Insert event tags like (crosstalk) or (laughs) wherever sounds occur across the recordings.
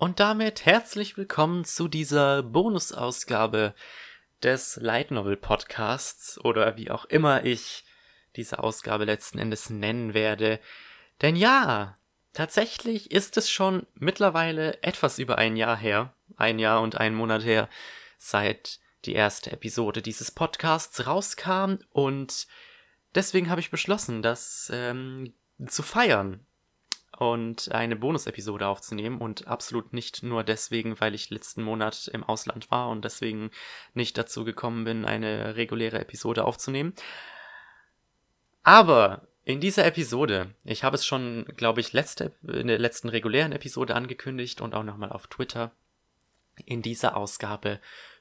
Und damit herzlich willkommen zu dieser Bonusausgabe des Light Novel Podcasts oder wie auch immer ich diese Ausgabe letzten Endes nennen werde. Denn ja, tatsächlich ist es schon mittlerweile etwas über ein Jahr her, ein Jahr und ein Monat her, seit die erste Episode dieses Podcasts rauskam und deswegen habe ich beschlossen, das ähm, zu feiern und eine Bonus-Episode aufzunehmen und absolut nicht nur deswegen, weil ich letzten Monat im Ausland war und deswegen nicht dazu gekommen bin, eine reguläre Episode aufzunehmen. Aber in dieser Episode, ich habe es schon, glaube ich, letzte, in der letzten regulären Episode angekündigt und auch nochmal auf Twitter. In dieser Ausgabe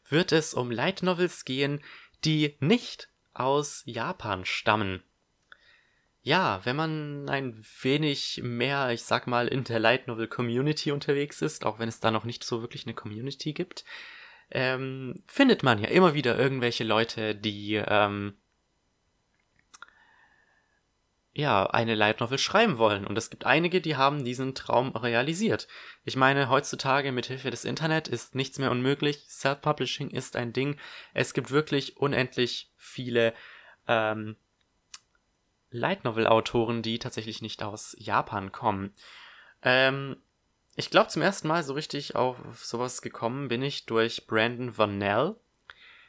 wird es um Light Novels gehen, die nicht aus Japan stammen. Ja, wenn man ein wenig mehr, ich sag mal, in der Light Novel Community unterwegs ist, auch wenn es da noch nicht so wirklich eine Community gibt, ähm, findet man ja immer wieder irgendwelche Leute, die ähm, ja eine Light Novel schreiben wollen. Und es gibt einige, die haben diesen Traum realisiert. Ich meine, heutzutage mit Hilfe des Internet ist nichts mehr unmöglich. Self-Publishing ist ein Ding. Es gibt wirklich unendlich viele ähm, Light Novel Autoren, die tatsächlich nicht aus Japan kommen. Ähm, ich glaube, zum ersten Mal so richtig auf sowas gekommen bin ich durch Brandon Vanell.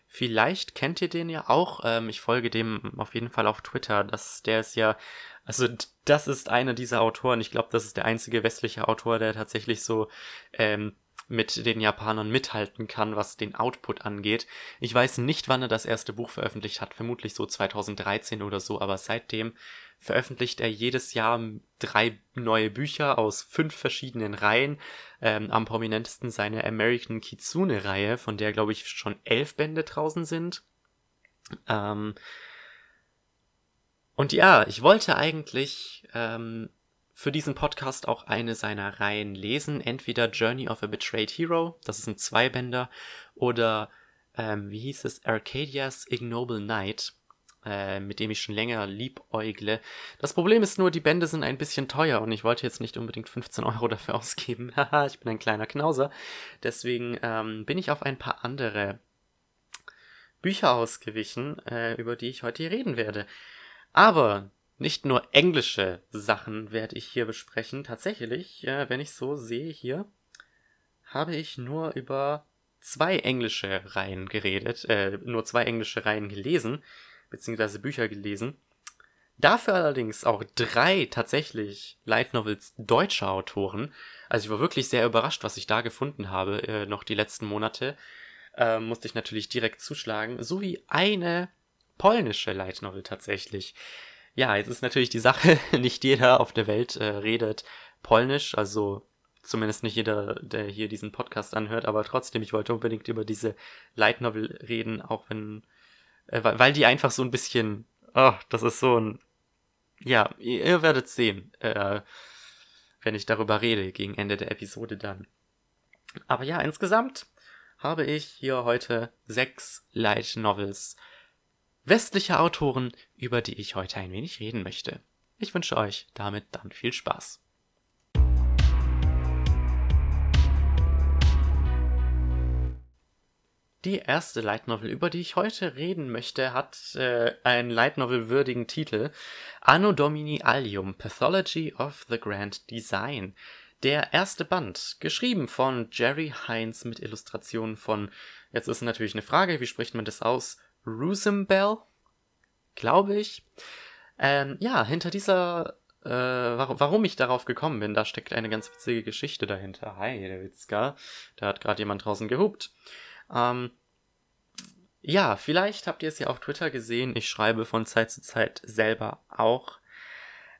Vielleicht kennt ihr den ja auch. Ähm, ich folge dem auf jeden Fall auf Twitter. Das, der ist ja, also das ist einer dieser Autoren. Ich glaube, das ist der einzige westliche Autor, der tatsächlich so ähm, mit den Japanern mithalten kann, was den Output angeht. Ich weiß nicht, wann er das erste Buch veröffentlicht hat, vermutlich so 2013 oder so, aber seitdem veröffentlicht er jedes Jahr drei neue Bücher aus fünf verschiedenen Reihen. Ähm, am prominentesten seine American Kitsune-Reihe, von der, glaube ich, schon elf Bände draußen sind. Ähm und ja, ich wollte eigentlich ähm, für diesen Podcast auch eine seiner Reihen lesen. Entweder Journey of a Betrayed Hero, das ist ein Zweibänder, oder ähm, wie hieß es, Arcadia's Ignoble Knight, äh, mit dem ich schon länger liebäugle. Das Problem ist nur, die Bände sind ein bisschen teuer und ich wollte jetzt nicht unbedingt 15 Euro dafür (laughs) ausgeben. Haha, ich bin ein kleiner Knauser. Deswegen ähm, bin ich auf ein paar andere Bücher ausgewichen, äh, über die ich heute hier reden werde. Aber nicht nur englische Sachen werde ich hier besprechen. Tatsächlich, äh, wenn ich so sehe hier, habe ich nur über zwei englische Reihen geredet, äh, nur zwei englische Reihen gelesen, beziehungsweise Bücher gelesen. Dafür allerdings auch drei tatsächlich Light Novels deutscher Autoren. Also ich war wirklich sehr überrascht, was ich da gefunden habe, äh, noch die letzten Monate. Äh, musste ich natürlich direkt zuschlagen. Sowie eine polnische Light Novel tatsächlich. Ja, jetzt ist natürlich die Sache, (laughs) nicht jeder auf der Welt äh, redet Polnisch, also zumindest nicht jeder, der hier diesen Podcast anhört, aber trotzdem, ich wollte unbedingt über diese Light Novel reden, auch wenn, äh, weil die einfach so ein bisschen, oh, das ist so ein, ja, ihr, ihr werdet sehen, äh, wenn ich darüber rede, gegen Ende der Episode dann. Aber ja, insgesamt habe ich hier heute sechs Light Novels westliche Autoren, über die ich heute ein wenig reden möchte. Ich wünsche euch damit dann viel Spaß. Die erste Light Novel, über die ich heute reden möchte, hat äh, einen Light Novel würdigen Titel Anno Domini Allium Pathology of the Grand Design. Der erste Band, geschrieben von Jerry Hines mit Illustrationen von, jetzt ist natürlich eine Frage, wie spricht man das aus? Roosembell, glaube ich. Ähm, ja, hinter dieser, äh, warum, warum ich darauf gekommen bin, da steckt eine ganz witzige Geschichte dahinter. Hi, der Witzka. Da hat gerade jemand draußen gehupt. Ähm, ja, vielleicht habt ihr es ja auf Twitter gesehen. Ich schreibe von Zeit zu Zeit selber auch.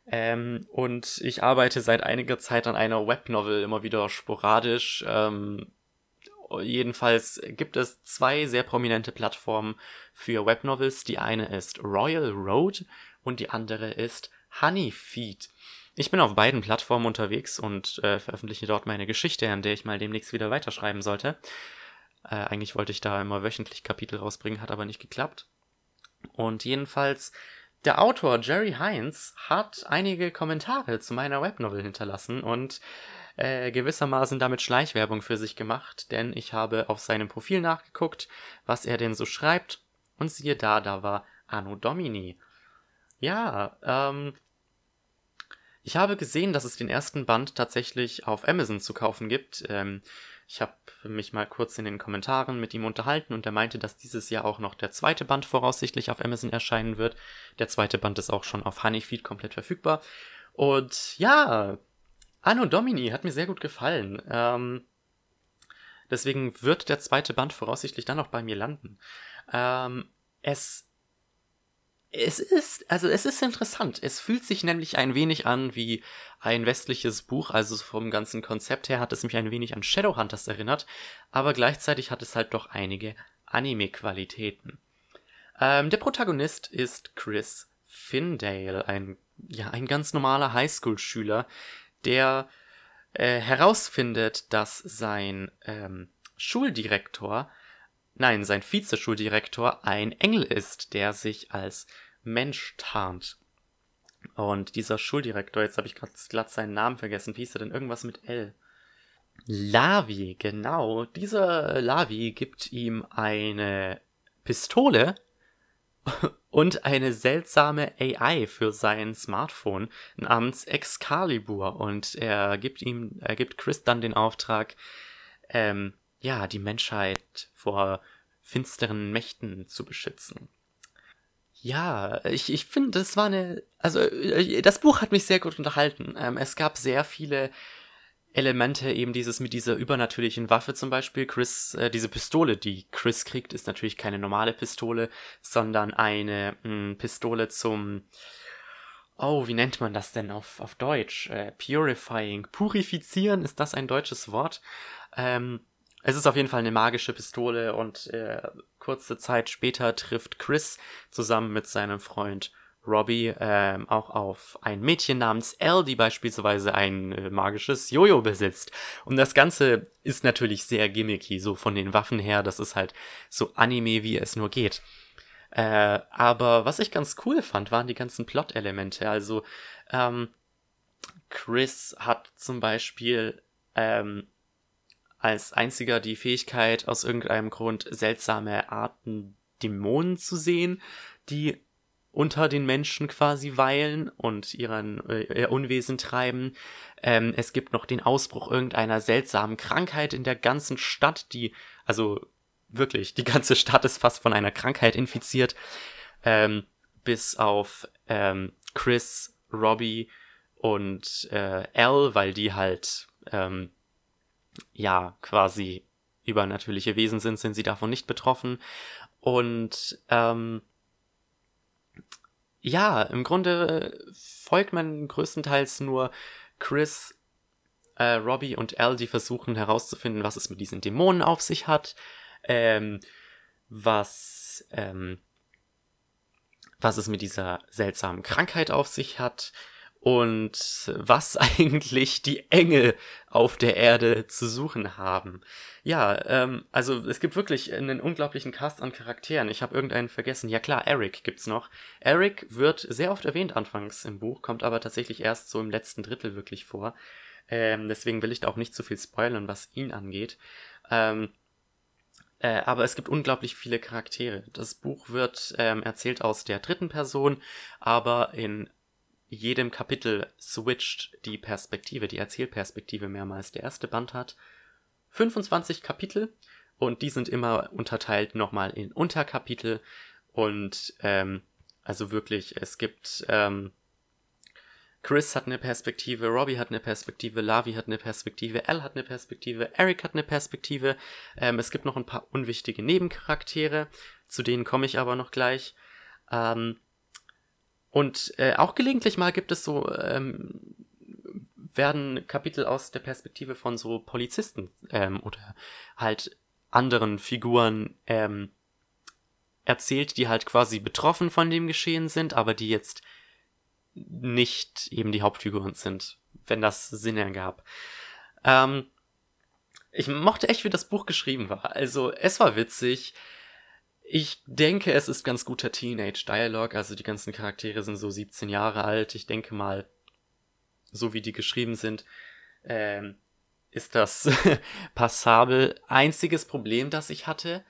Ähm, und ich arbeite seit einiger Zeit an einer Webnovel, immer wieder sporadisch. Ähm, jedenfalls gibt es zwei sehr prominente Plattformen für Webnovels. Die eine ist Royal Road und die andere ist Honeyfeed. Ich bin auf beiden Plattformen unterwegs und äh, veröffentliche dort meine Geschichte, an der ich mal demnächst wieder weiterschreiben sollte. Äh, eigentlich wollte ich da immer wöchentlich Kapitel rausbringen, hat aber nicht geklappt. Und jedenfalls, der Autor Jerry Hines hat einige Kommentare zu meiner Webnovel hinterlassen und äh, gewissermaßen damit Schleichwerbung für sich gemacht, denn ich habe auf seinem Profil nachgeguckt, was er denn so schreibt, und siehe da, da war Anno Domini. Ja, ähm, ich habe gesehen, dass es den ersten Band tatsächlich auf Amazon zu kaufen gibt. Ähm, ich habe mich mal kurz in den Kommentaren mit ihm unterhalten und er meinte, dass dieses Jahr auch noch der zweite Band voraussichtlich auf Amazon erscheinen wird. Der zweite Band ist auch schon auf Honeyfeed komplett verfügbar. Und ja, Anno Domini hat mir sehr gut gefallen. Ähm, deswegen wird der zweite Band voraussichtlich dann auch bei mir landen. Ähm, es es ist, also es ist interessant. Es fühlt sich nämlich ein wenig an wie ein westliches Buch, also vom ganzen Konzept her hat es mich ein wenig an Shadowhunters erinnert, aber gleichzeitig hat es halt doch einige Anime-Qualitäten. Ähm, der Protagonist ist Chris Findale, ein, ja, ein ganz normaler Highschool-Schüler, der äh, herausfindet, dass sein ähm, Schuldirektor nein, sein Vizeschuldirektor ein Engel ist, der sich als Mensch tarnt. Und dieser Schuldirektor, jetzt habe ich gerade glatt seinen Namen vergessen, wie hieß er denn? Irgendwas mit L. Lavi, genau. Dieser Lavi gibt ihm eine Pistole und eine seltsame AI für sein Smartphone namens Excalibur. Und er gibt ihm, er gibt Chris dann den Auftrag, ähm, ja, die Menschheit vor finsteren Mächten zu beschützen. Ja, ich, ich finde, das war eine. Also, äh, das Buch hat mich sehr gut unterhalten. Ähm, es gab sehr viele Elemente, eben dieses mit dieser übernatürlichen Waffe zum Beispiel. Chris, äh, diese Pistole, die Chris kriegt, ist natürlich keine normale Pistole, sondern eine mh, hm, Pistole zum. Oh, wie nennt man das denn auf, auf Deutsch? Äh, purifying. Purifizieren, ist das ein deutsches Wort? Ähm, es ist auf jeden Fall eine magische Pistole und äh, kurze Zeit später trifft Chris zusammen mit seinem Freund Robbie ähm, auch auf ein Mädchen namens Elle, die beispielsweise ein äh, magisches Jojo besitzt. Und das Ganze ist natürlich sehr gimmicky, so von den Waffen her. Das ist halt so Anime, wie es nur geht. Äh, aber was ich ganz cool fand, waren die ganzen Plot-Elemente. Also ähm, Chris hat zum Beispiel ähm, als einziger die Fähigkeit, aus irgendeinem Grund seltsame Arten Dämonen zu sehen, die unter den Menschen quasi weilen und ihren äh, ihr Unwesen treiben. Ähm, es gibt noch den Ausbruch irgendeiner seltsamen Krankheit in der ganzen Stadt, die, also wirklich, die ganze Stadt ist fast von einer Krankheit infiziert. Ähm, bis auf ähm, Chris, Robbie und äh, Al, weil die halt ähm, ja quasi übernatürliche Wesen sind, sind sie davon nicht betroffen. Und ähm, ja, im Grunde folgt man größtenteils nur Chris, äh, Robbie und Al, die versuchen herauszufinden, was es mit diesen Dämonen auf sich hat, ähm, was, ähm, was es mit dieser seltsamen Krankheit auf sich hat, und was (laughs) eigentlich die Engel auf der Erde zu suchen haben. Ja, ähm, also es gibt wirklich einen unglaublichen Cast an Charakteren. Ich habe irgendeinen vergessen. Ja klar, Eric gibt's noch. Eric wird sehr oft erwähnt anfangs im Buch, kommt aber tatsächlich erst so im letzten Drittel wirklich vor. Ähm, deswegen will ich da auch nicht zu viel spoilern, was ihn angeht. Ähm, äh, aber es gibt unglaublich viele Charaktere. Das Buch wird ähm, erzählt aus der dritten Person, aber in jedem Kapitel switcht die Perspektive, die Erzählperspektive mehrmals. Der erste Band hat 25 Kapitel und die sind immer unterteilt nochmal in Unterkapitel und ähm, also wirklich, es gibt ähm, Chris hat eine Perspektive, Robbie hat eine Perspektive, Lavi hat eine Perspektive, Al hat eine Perspektive, Eric hat eine Perspektive. Ähm, es gibt noch ein paar unwichtige Nebencharaktere, zu denen komme ich aber noch gleich. Ähm, und äh, auch gelegentlich mal gibt es so, ähm, werden Kapitel aus der Perspektive von so Polizisten ähm, oder halt anderen Figuren ähm, erzählt, die halt quasi betroffen von dem Geschehen sind, aber die jetzt nicht eben die Hauptfiguren sind, wenn das Sinn ergab. Ähm, ich mochte echt, wie das Buch geschrieben war. Also, es war witzig. Ich denke, es ist ganz guter Teenage-Dialog, also die ganzen Charaktere sind so 17 Jahre alt. Ich denke mal, so wie die geschrieben sind, ähm, ist das (laughs) passabel. Einziges Problem, das ich hatte,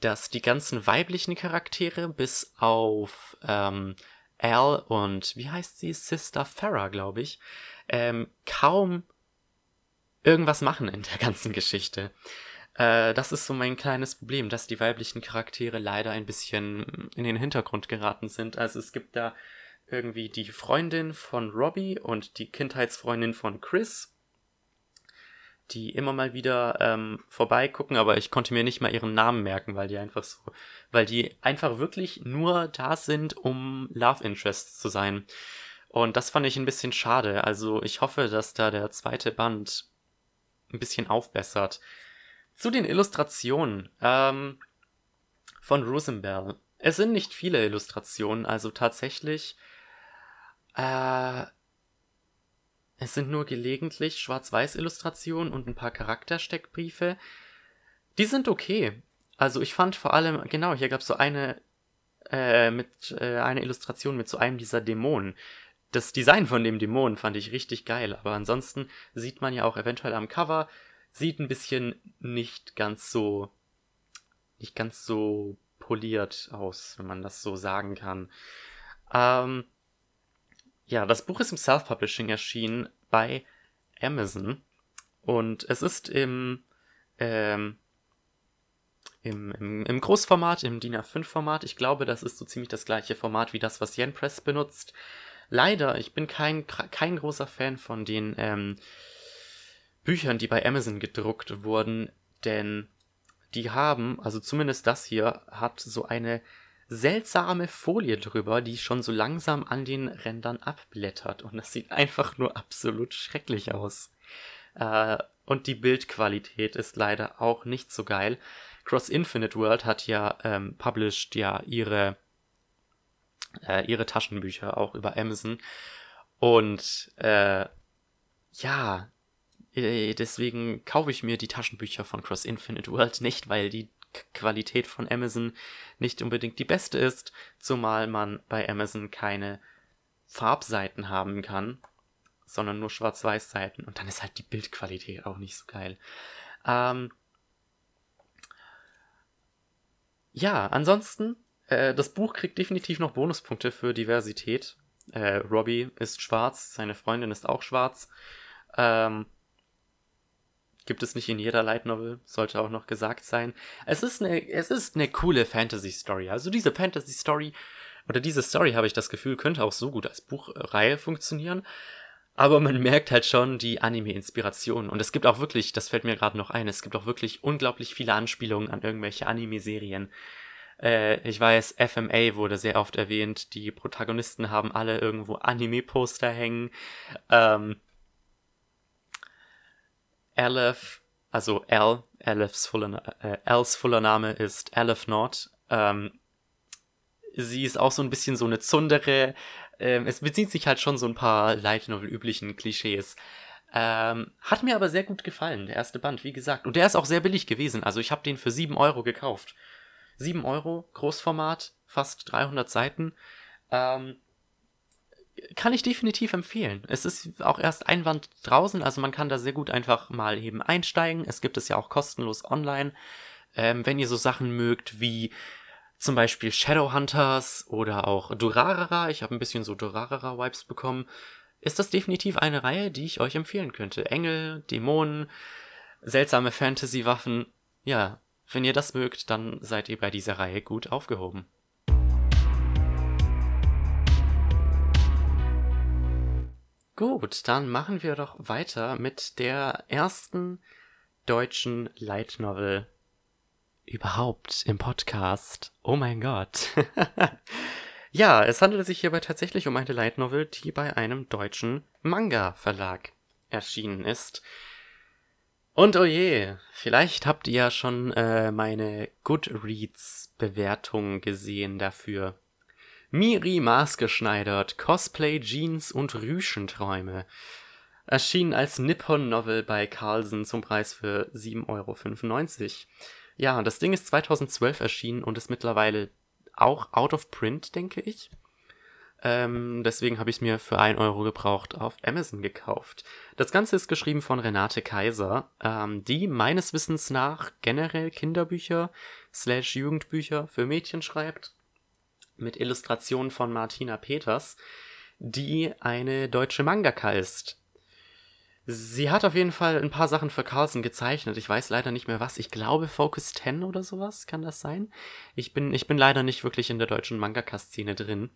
dass die ganzen weiblichen Charaktere bis auf ähm, Al und wie heißt sie? Sister Farah, glaube ich, ähm, kaum irgendwas machen in der ganzen Geschichte. Äh, das ist so mein kleines Problem, dass die weiblichen Charaktere leider ein bisschen in den Hintergrund geraten sind. Also es gibt da irgendwie die Freundin von Robbie und die Kindheitsfreundin von Chris die immer mal wieder ähm, vorbeigucken, aber ich konnte mir nicht mal ihren Namen merken, weil die einfach so, weil die einfach wirklich nur da sind, um Love Interests zu sein. Und das fand ich ein bisschen schade. Also ich hoffe, dass da der zweite Band ein bisschen aufbessert. Zu den Illustrationen ähm, von Rosenberg. Es sind nicht viele Illustrationen, also tatsächlich äh, es sind nur gelegentlich Schwarz-Weiß-Illustrationen und ein paar Charaktersteckbriefe. Die sind okay. Also ich fand vor allem, genau, hier gab es so eine äh, mit äh, eine Illustration mit so einem dieser Dämonen. Das Design von dem Dämonen fand ich richtig geil, aber ansonsten sieht man ja auch eventuell am Cover, sieht ein bisschen nicht ganz so nicht ganz so poliert aus, wenn man das so sagen kann. Ähm, ja, das Buch ist im Self-Publishing erschienen bei Amazon und es ist im, ähm, im, im, im Großformat, im DIN A5-Format. Ich glaube, das ist so ziemlich das gleiche Format wie das, was Yen Press benutzt. Leider, ich bin kein, kein großer Fan von den ähm, Büchern, die bei Amazon gedruckt wurden, denn die haben, also zumindest das hier, hat so eine seltsame Folie drüber, die schon so langsam an den Rändern abblättert. Und das sieht einfach nur absolut schrecklich aus. Äh, und die Bildqualität ist leider auch nicht so geil. Cross Infinite World hat ja ähm, published ja ihre äh, ihre Taschenbücher auch über Amazon und äh, ja deswegen kaufe ich mir die Taschenbücher von Cross Infinite World nicht, weil die Qualität von Amazon nicht unbedingt die beste ist, zumal man bei Amazon keine Farbseiten haben kann, sondern nur Schwarz-Weiß-Seiten und dann ist halt die Bildqualität auch nicht so geil. Ähm ja, ansonsten, äh, das Buch kriegt definitiv noch Bonuspunkte für Diversität. Äh, Robbie ist schwarz, seine Freundin ist auch schwarz. Ähm Gibt es nicht in jeder Light Novel, sollte auch noch gesagt sein. Es ist eine, es ist eine coole Fantasy Story. Also diese Fantasy Story oder diese Story habe ich das Gefühl, könnte auch so gut als Buchreihe funktionieren. Aber man merkt halt schon die Anime-Inspiration. Und es gibt auch wirklich, das fällt mir gerade noch ein, es gibt auch wirklich unglaublich viele Anspielungen an irgendwelche Anime-Serien. Äh, ich weiß, FMA wurde sehr oft erwähnt. Die Protagonisten haben alle irgendwo Anime-Poster hängen. Ähm, Aleph, also Al, Alephs voller, äh, Als Name ist Aleph Nord. Ähm, sie ist auch so ein bisschen so eine Zundere. Ähm, es bezieht sich halt schon so ein paar Light Novel üblichen Klischees. Ähm, hat mir aber sehr gut gefallen, der erste Band, wie gesagt. Und der ist auch sehr billig gewesen. Also ich habe den für 7 Euro gekauft. 7 Euro, Großformat, fast 300 Seiten. Ähm, kann ich definitiv empfehlen. Es ist auch erst ein Wand draußen, also man kann da sehr gut einfach mal eben einsteigen. Es gibt es ja auch kostenlos online. Ähm, wenn ihr so Sachen mögt wie zum Beispiel Shadowhunters oder auch Durarara, ich habe ein bisschen so Durarara-Vibes bekommen, ist das definitiv eine Reihe, die ich euch empfehlen könnte. Engel, Dämonen, seltsame Fantasy-Waffen. Ja, wenn ihr das mögt, dann seid ihr bei dieser Reihe gut aufgehoben. Gut, dann machen wir doch weiter mit der ersten deutschen Light Novel überhaupt im Podcast. Oh mein Gott. (laughs) ja, es handelt sich hierbei tatsächlich um eine Light Novel, die bei einem deutschen Manga Verlag erschienen ist. Und oh je, vielleicht habt ihr ja schon äh, meine Goodreads Bewertung gesehen dafür. Miri maßgeschneidert, Cosplay, Jeans und Rüschenträume. Erschien als Nippon-Novel bei Carlsen zum Preis für 7,95 Euro. Ja, das Ding ist 2012 erschienen und ist mittlerweile auch out of print, denke ich. Ähm, deswegen habe ich mir für 1 Euro gebraucht auf Amazon gekauft. Das Ganze ist geschrieben von Renate Kaiser, ähm, die meines Wissens nach generell Kinderbücher slash Jugendbücher für Mädchen schreibt. Mit Illustrationen von Martina Peters, die eine deutsche Mangaka ist. Sie hat auf jeden Fall ein paar Sachen für Carlsen gezeichnet. Ich weiß leider nicht mehr was. Ich glaube Focus 10 oder sowas. Kann das sein? Ich bin, ich bin leider nicht wirklich in der deutschen Mangaka-Szene drin.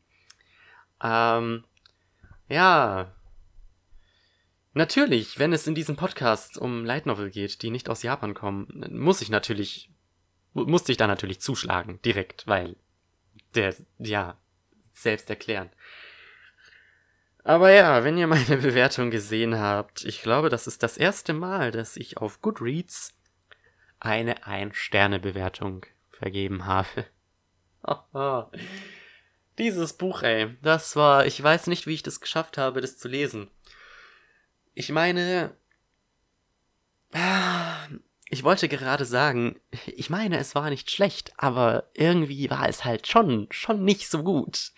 Ähm, ja. Natürlich, wenn es in diesem Podcast um Light Novel geht, die nicht aus Japan kommen, muss ich natürlich, musste ich da natürlich zuschlagen, direkt, weil der, ja, selbst erklären. Aber ja, wenn ihr meine (laughs) Bewertung gesehen habt, ich glaube, das ist das erste Mal, dass ich auf Goodreads eine Ein-Sterne-Bewertung vergeben habe. (laughs) Dieses Buch, ey, das war, ich weiß nicht, wie ich das geschafft habe, das zu lesen. Ich meine, ich wollte gerade sagen, ich meine, es war nicht schlecht, aber irgendwie war es halt schon, schon nicht so gut.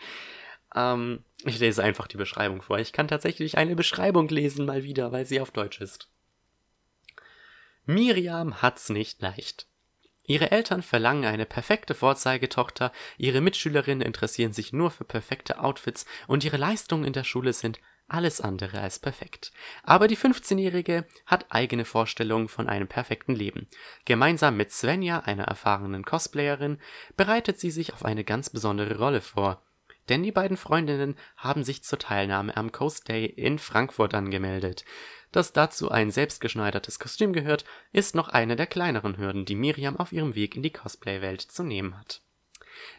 Ähm, ich lese einfach die Beschreibung vor. Ich kann tatsächlich eine Beschreibung lesen mal wieder, weil sie auf Deutsch ist. Miriam hat's nicht leicht. Ihre Eltern verlangen eine perfekte Vorzeigetochter, ihre Mitschülerinnen interessieren sich nur für perfekte Outfits und ihre Leistungen in der Schule sind alles andere als perfekt. Aber die 15-Jährige hat eigene Vorstellungen von einem perfekten Leben. Gemeinsam mit Svenja, einer erfahrenen Cosplayerin, bereitet sie sich auf eine ganz besondere Rolle vor denn die beiden Freundinnen haben sich zur Teilnahme am Coast Day in Frankfurt angemeldet. Dass dazu ein selbstgeschneidertes Kostüm gehört, ist noch eine der kleineren Hürden, die Miriam auf ihrem Weg in die Cosplay-Welt zu nehmen hat.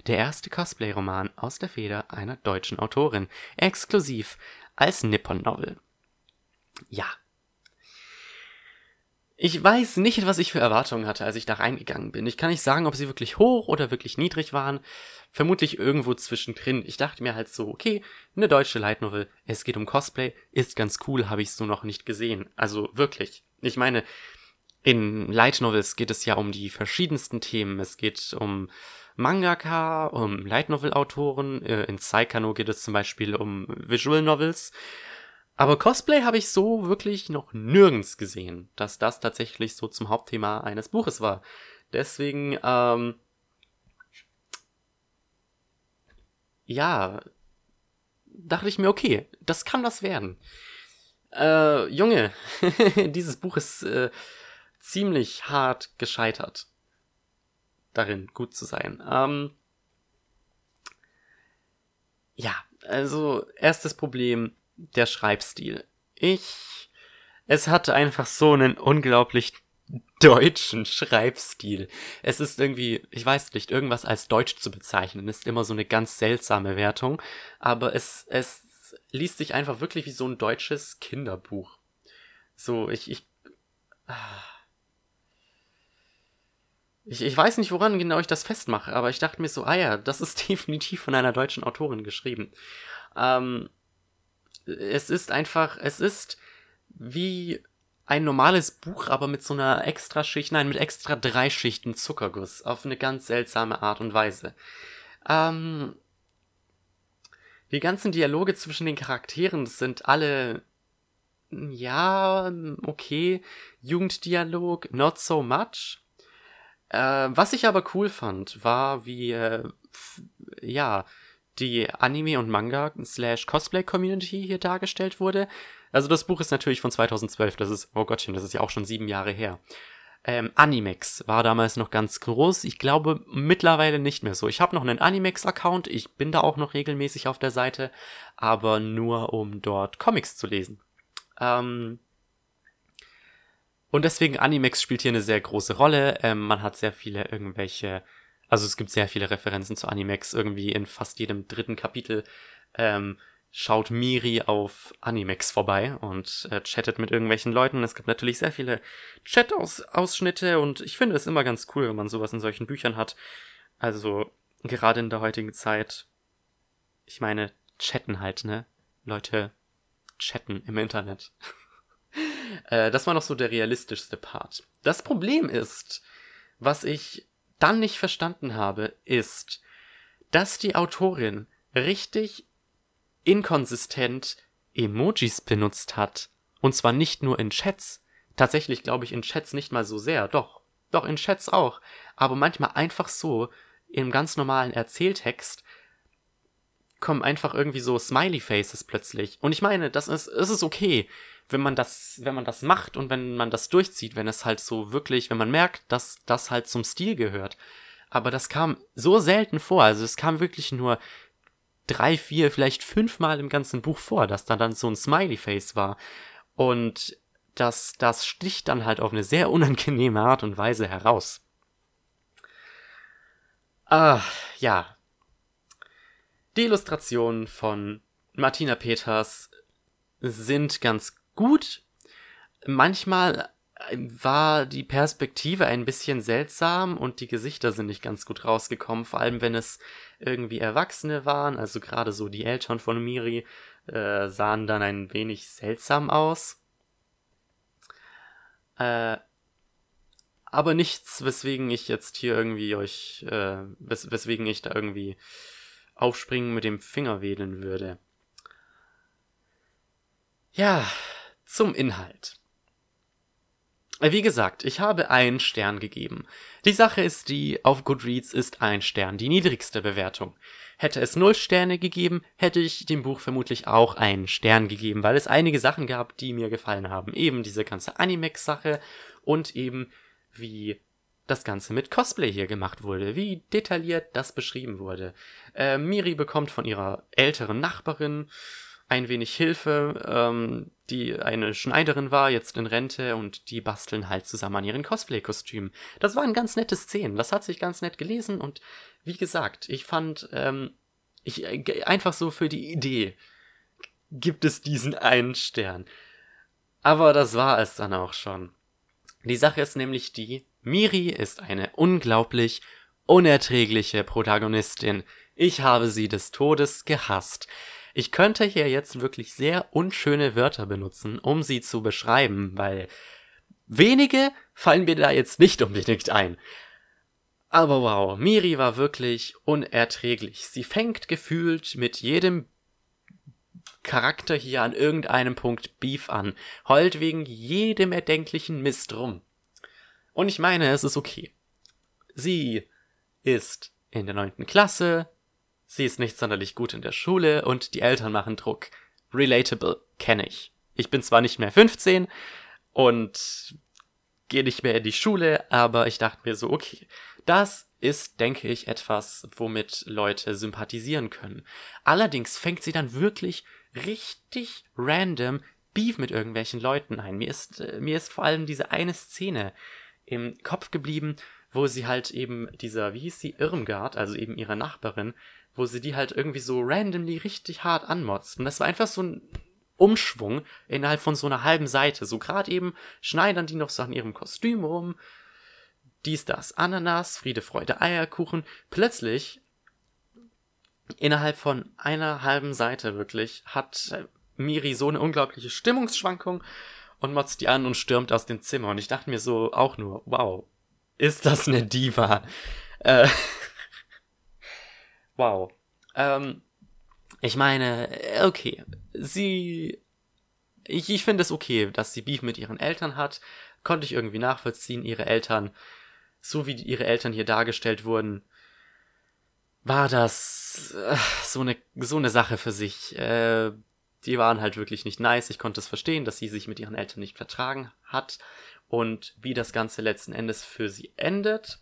Der erste Cosplay-Roman aus der Feder einer deutschen Autorin, exklusiv als Nippon-Novel. Ja, ich weiß nicht, was ich für Erwartungen hatte, als ich da reingegangen bin. Ich kann nicht sagen, ob sie wirklich hoch oder wirklich niedrig waren. Vermutlich irgendwo zwischendrin. Ich dachte mir halt so, okay, eine deutsche Light Novel, es geht um Cosplay, ist ganz cool, habe ich so noch nicht gesehen. Also wirklich. Ich meine, in Light Novels geht es ja um die verschiedensten Themen. Es geht um Mangaka, um Light Novel Autoren. Äh, in Saikano geht es zum Beispiel um Visual Novels. Aber Cosplay habe ich so wirklich noch nirgends gesehen, dass das tatsächlich so zum Hauptthema eines Buches war. Deswegen, ähm, ja, dachte ich mir, okay, das kann was werden. Äh, Junge, (laughs) dieses Buch ist äh, ziemlich hart gescheitert. Darin gut zu sein. Ähm, ja, also erstes Problem, der Schreibstil. Ich. Es hat einfach so einen unglaublich deutschen Schreibstil. Es ist irgendwie, ich weiß nicht, irgendwas als deutsch zu bezeichnen, ist immer so eine ganz seltsame Wertung, aber es, es liest sich einfach wirklich wie so ein deutsches Kinderbuch. So, ich, ich, ich, ich weiß nicht, woran genau ich das festmache, aber ich dachte mir so, ah ja, das ist (laughs) definitiv von einer deutschen Autorin geschrieben. Ähm, es ist einfach, es ist wie ein normales Buch, aber mit so einer extra Schicht, nein, mit extra drei Schichten Zuckerguss auf eine ganz seltsame Art und Weise. Ähm, die ganzen Dialoge zwischen den Charakteren sind alle, ja, okay, Jugenddialog, not so much. Äh, was ich aber cool fand, war wie, äh, ja, die Anime- und Manga-Cosplay-Community hier dargestellt wurde. Also das Buch ist natürlich von 2012, das ist, oh Gottchen, das ist ja auch schon sieben Jahre her. Ähm, Animex war damals noch ganz groß. Ich glaube mittlerweile nicht mehr so. Ich habe noch einen Animex-Account, ich bin da auch noch regelmäßig auf der Seite, aber nur um dort Comics zu lesen. Ähm, und deswegen Animex spielt hier eine sehr große Rolle. Ähm, man hat sehr viele irgendwelche also es gibt sehr viele Referenzen zu Animex. Irgendwie in fast jedem dritten Kapitel ähm, schaut Miri auf Animex vorbei und äh, chattet mit irgendwelchen Leuten. Es gibt natürlich sehr viele Chat-Ausschnitte und ich finde es immer ganz cool, wenn man sowas in solchen Büchern hat. Also gerade in der heutigen Zeit, ich meine, chatten halt, ne? Leute chatten im Internet. (laughs) äh, das war noch so der realistischste Part. Das Problem ist, was ich dann nicht verstanden habe, ist, dass die Autorin richtig inkonsistent Emojis benutzt hat. Und zwar nicht nur in Chats. Tatsächlich glaube ich in Chats nicht mal so sehr. Doch. Doch in Chats auch. Aber manchmal einfach so im ganz normalen Erzähltext kommen einfach irgendwie so Smiley Faces plötzlich. Und ich meine, das ist, es ist okay, wenn man das, wenn man das macht und wenn man das durchzieht, wenn es halt so wirklich, wenn man merkt, dass das halt zum Stil gehört. Aber das kam so selten vor. Also es kam wirklich nur drei, vier, vielleicht fünfmal im ganzen Buch vor, dass da dann so ein Smiley Face war. Und das, das sticht dann halt auf eine sehr unangenehme Art und Weise heraus. Ah, ja. Die Illustrationen von Martina Peters sind ganz gut. Manchmal war die Perspektive ein bisschen seltsam und die Gesichter sind nicht ganz gut rausgekommen, vor allem wenn es irgendwie Erwachsene waren, also gerade so die Eltern von Miri äh, sahen dann ein wenig seltsam aus. Äh, aber nichts, weswegen ich jetzt hier irgendwie euch, äh, wes weswegen ich da irgendwie aufspringen mit dem Finger wedeln würde. Ja, zum Inhalt. Wie gesagt, ich habe einen Stern gegeben. Die Sache ist die, auf Goodreads ist ein Stern die niedrigste Bewertung. Hätte es null Sterne gegeben, hätte ich dem Buch vermutlich auch einen Stern gegeben, weil es einige Sachen gab, die mir gefallen haben. Eben diese ganze Animex-Sache und eben wie das Ganze mit Cosplay hier gemacht wurde, wie detailliert das beschrieben wurde. Äh, Miri bekommt von ihrer älteren Nachbarin ein wenig Hilfe, ähm, die eine Schneiderin war, jetzt in Rente und die basteln halt zusammen an ihren Cosplay-Kostümen. Das waren ganz nette Szenen, das hat sich ganz nett gelesen und wie gesagt, ich fand, ähm, ich, äh, einfach so für die Idee gibt es diesen einen Stern. Aber das war es dann auch schon. Die Sache ist nämlich die, Miri ist eine unglaublich unerträgliche Protagonistin. Ich habe sie des Todes gehasst. Ich könnte hier jetzt wirklich sehr unschöne Wörter benutzen, um sie zu beschreiben, weil wenige fallen mir da jetzt nicht unbedingt ein. Aber wow, Miri war wirklich unerträglich. Sie fängt gefühlt mit jedem Charakter hier an irgendeinem Punkt Beef an, heult wegen jedem erdenklichen Mist rum. Und ich meine, es ist okay. Sie ist in der neunten Klasse, Sie ist nicht sonderlich gut in der Schule und die Eltern machen Druck. Relatable, kenne ich. Ich bin zwar nicht mehr 15 und gehe nicht mehr in die Schule, aber ich dachte mir so, okay, das ist, denke ich, etwas, womit Leute sympathisieren können. Allerdings fängt sie dann wirklich richtig random Beef mit irgendwelchen Leuten ein. Mir ist, äh, mir ist vor allem diese eine Szene im Kopf geblieben, wo sie halt eben dieser, wie hieß sie, Irmgard, also eben ihrer Nachbarin, wo sie die halt irgendwie so randomly richtig hart anmotzt. Und das war einfach so ein Umschwung innerhalb von so einer halben Seite. So gerade eben schneidern die noch so an ihrem Kostüm rum. Dies, das, Ananas, Friede, Freude, Eierkuchen. Plötzlich, innerhalb von einer halben Seite wirklich, hat äh, Miri so eine unglaubliche Stimmungsschwankung und motzt die an und stürmt aus dem Zimmer. Und ich dachte mir so auch nur, wow, ist das eine Diva? Äh, (laughs) Wow. Ähm, ich meine, okay, sie. Ich, ich finde es okay, dass sie Beef mit ihren Eltern hat. Konnte ich irgendwie nachvollziehen. Ihre Eltern, so wie ihre Eltern hier dargestellt wurden, war das äh, so eine so eine Sache für sich. Äh, die waren halt wirklich nicht nice. Ich konnte es verstehen, dass sie sich mit ihren Eltern nicht vertragen hat und wie das Ganze letzten Endes für sie endet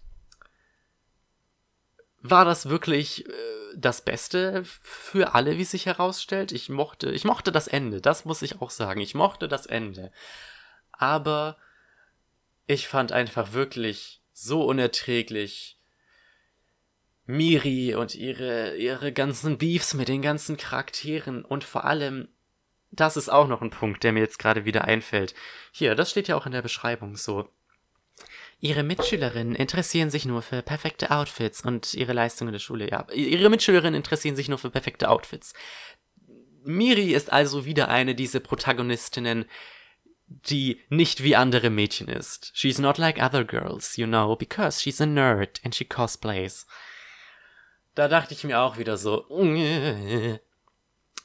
war das wirklich äh, das Beste für alle, wie sich herausstellt. Ich mochte, ich mochte das Ende, das muss ich auch sagen. Ich mochte das Ende. Aber ich fand einfach wirklich so unerträglich Miri und ihre, ihre ganzen Beefs mit den ganzen Charakteren und vor allem, das ist auch noch ein Punkt, der mir jetzt gerade wieder einfällt. Hier, das steht ja auch in der Beschreibung so. Ihre Mitschülerinnen interessieren sich nur für perfekte Outfits und ihre Leistungen in der Schule, ja. Ihre Mitschülerinnen interessieren sich nur für perfekte Outfits. Miri ist also wieder eine dieser Protagonistinnen, die nicht wie andere Mädchen ist. She's not like other girls, you know, because she's a nerd and she cosplays. Da dachte ich mir auch wieder so, (laughs)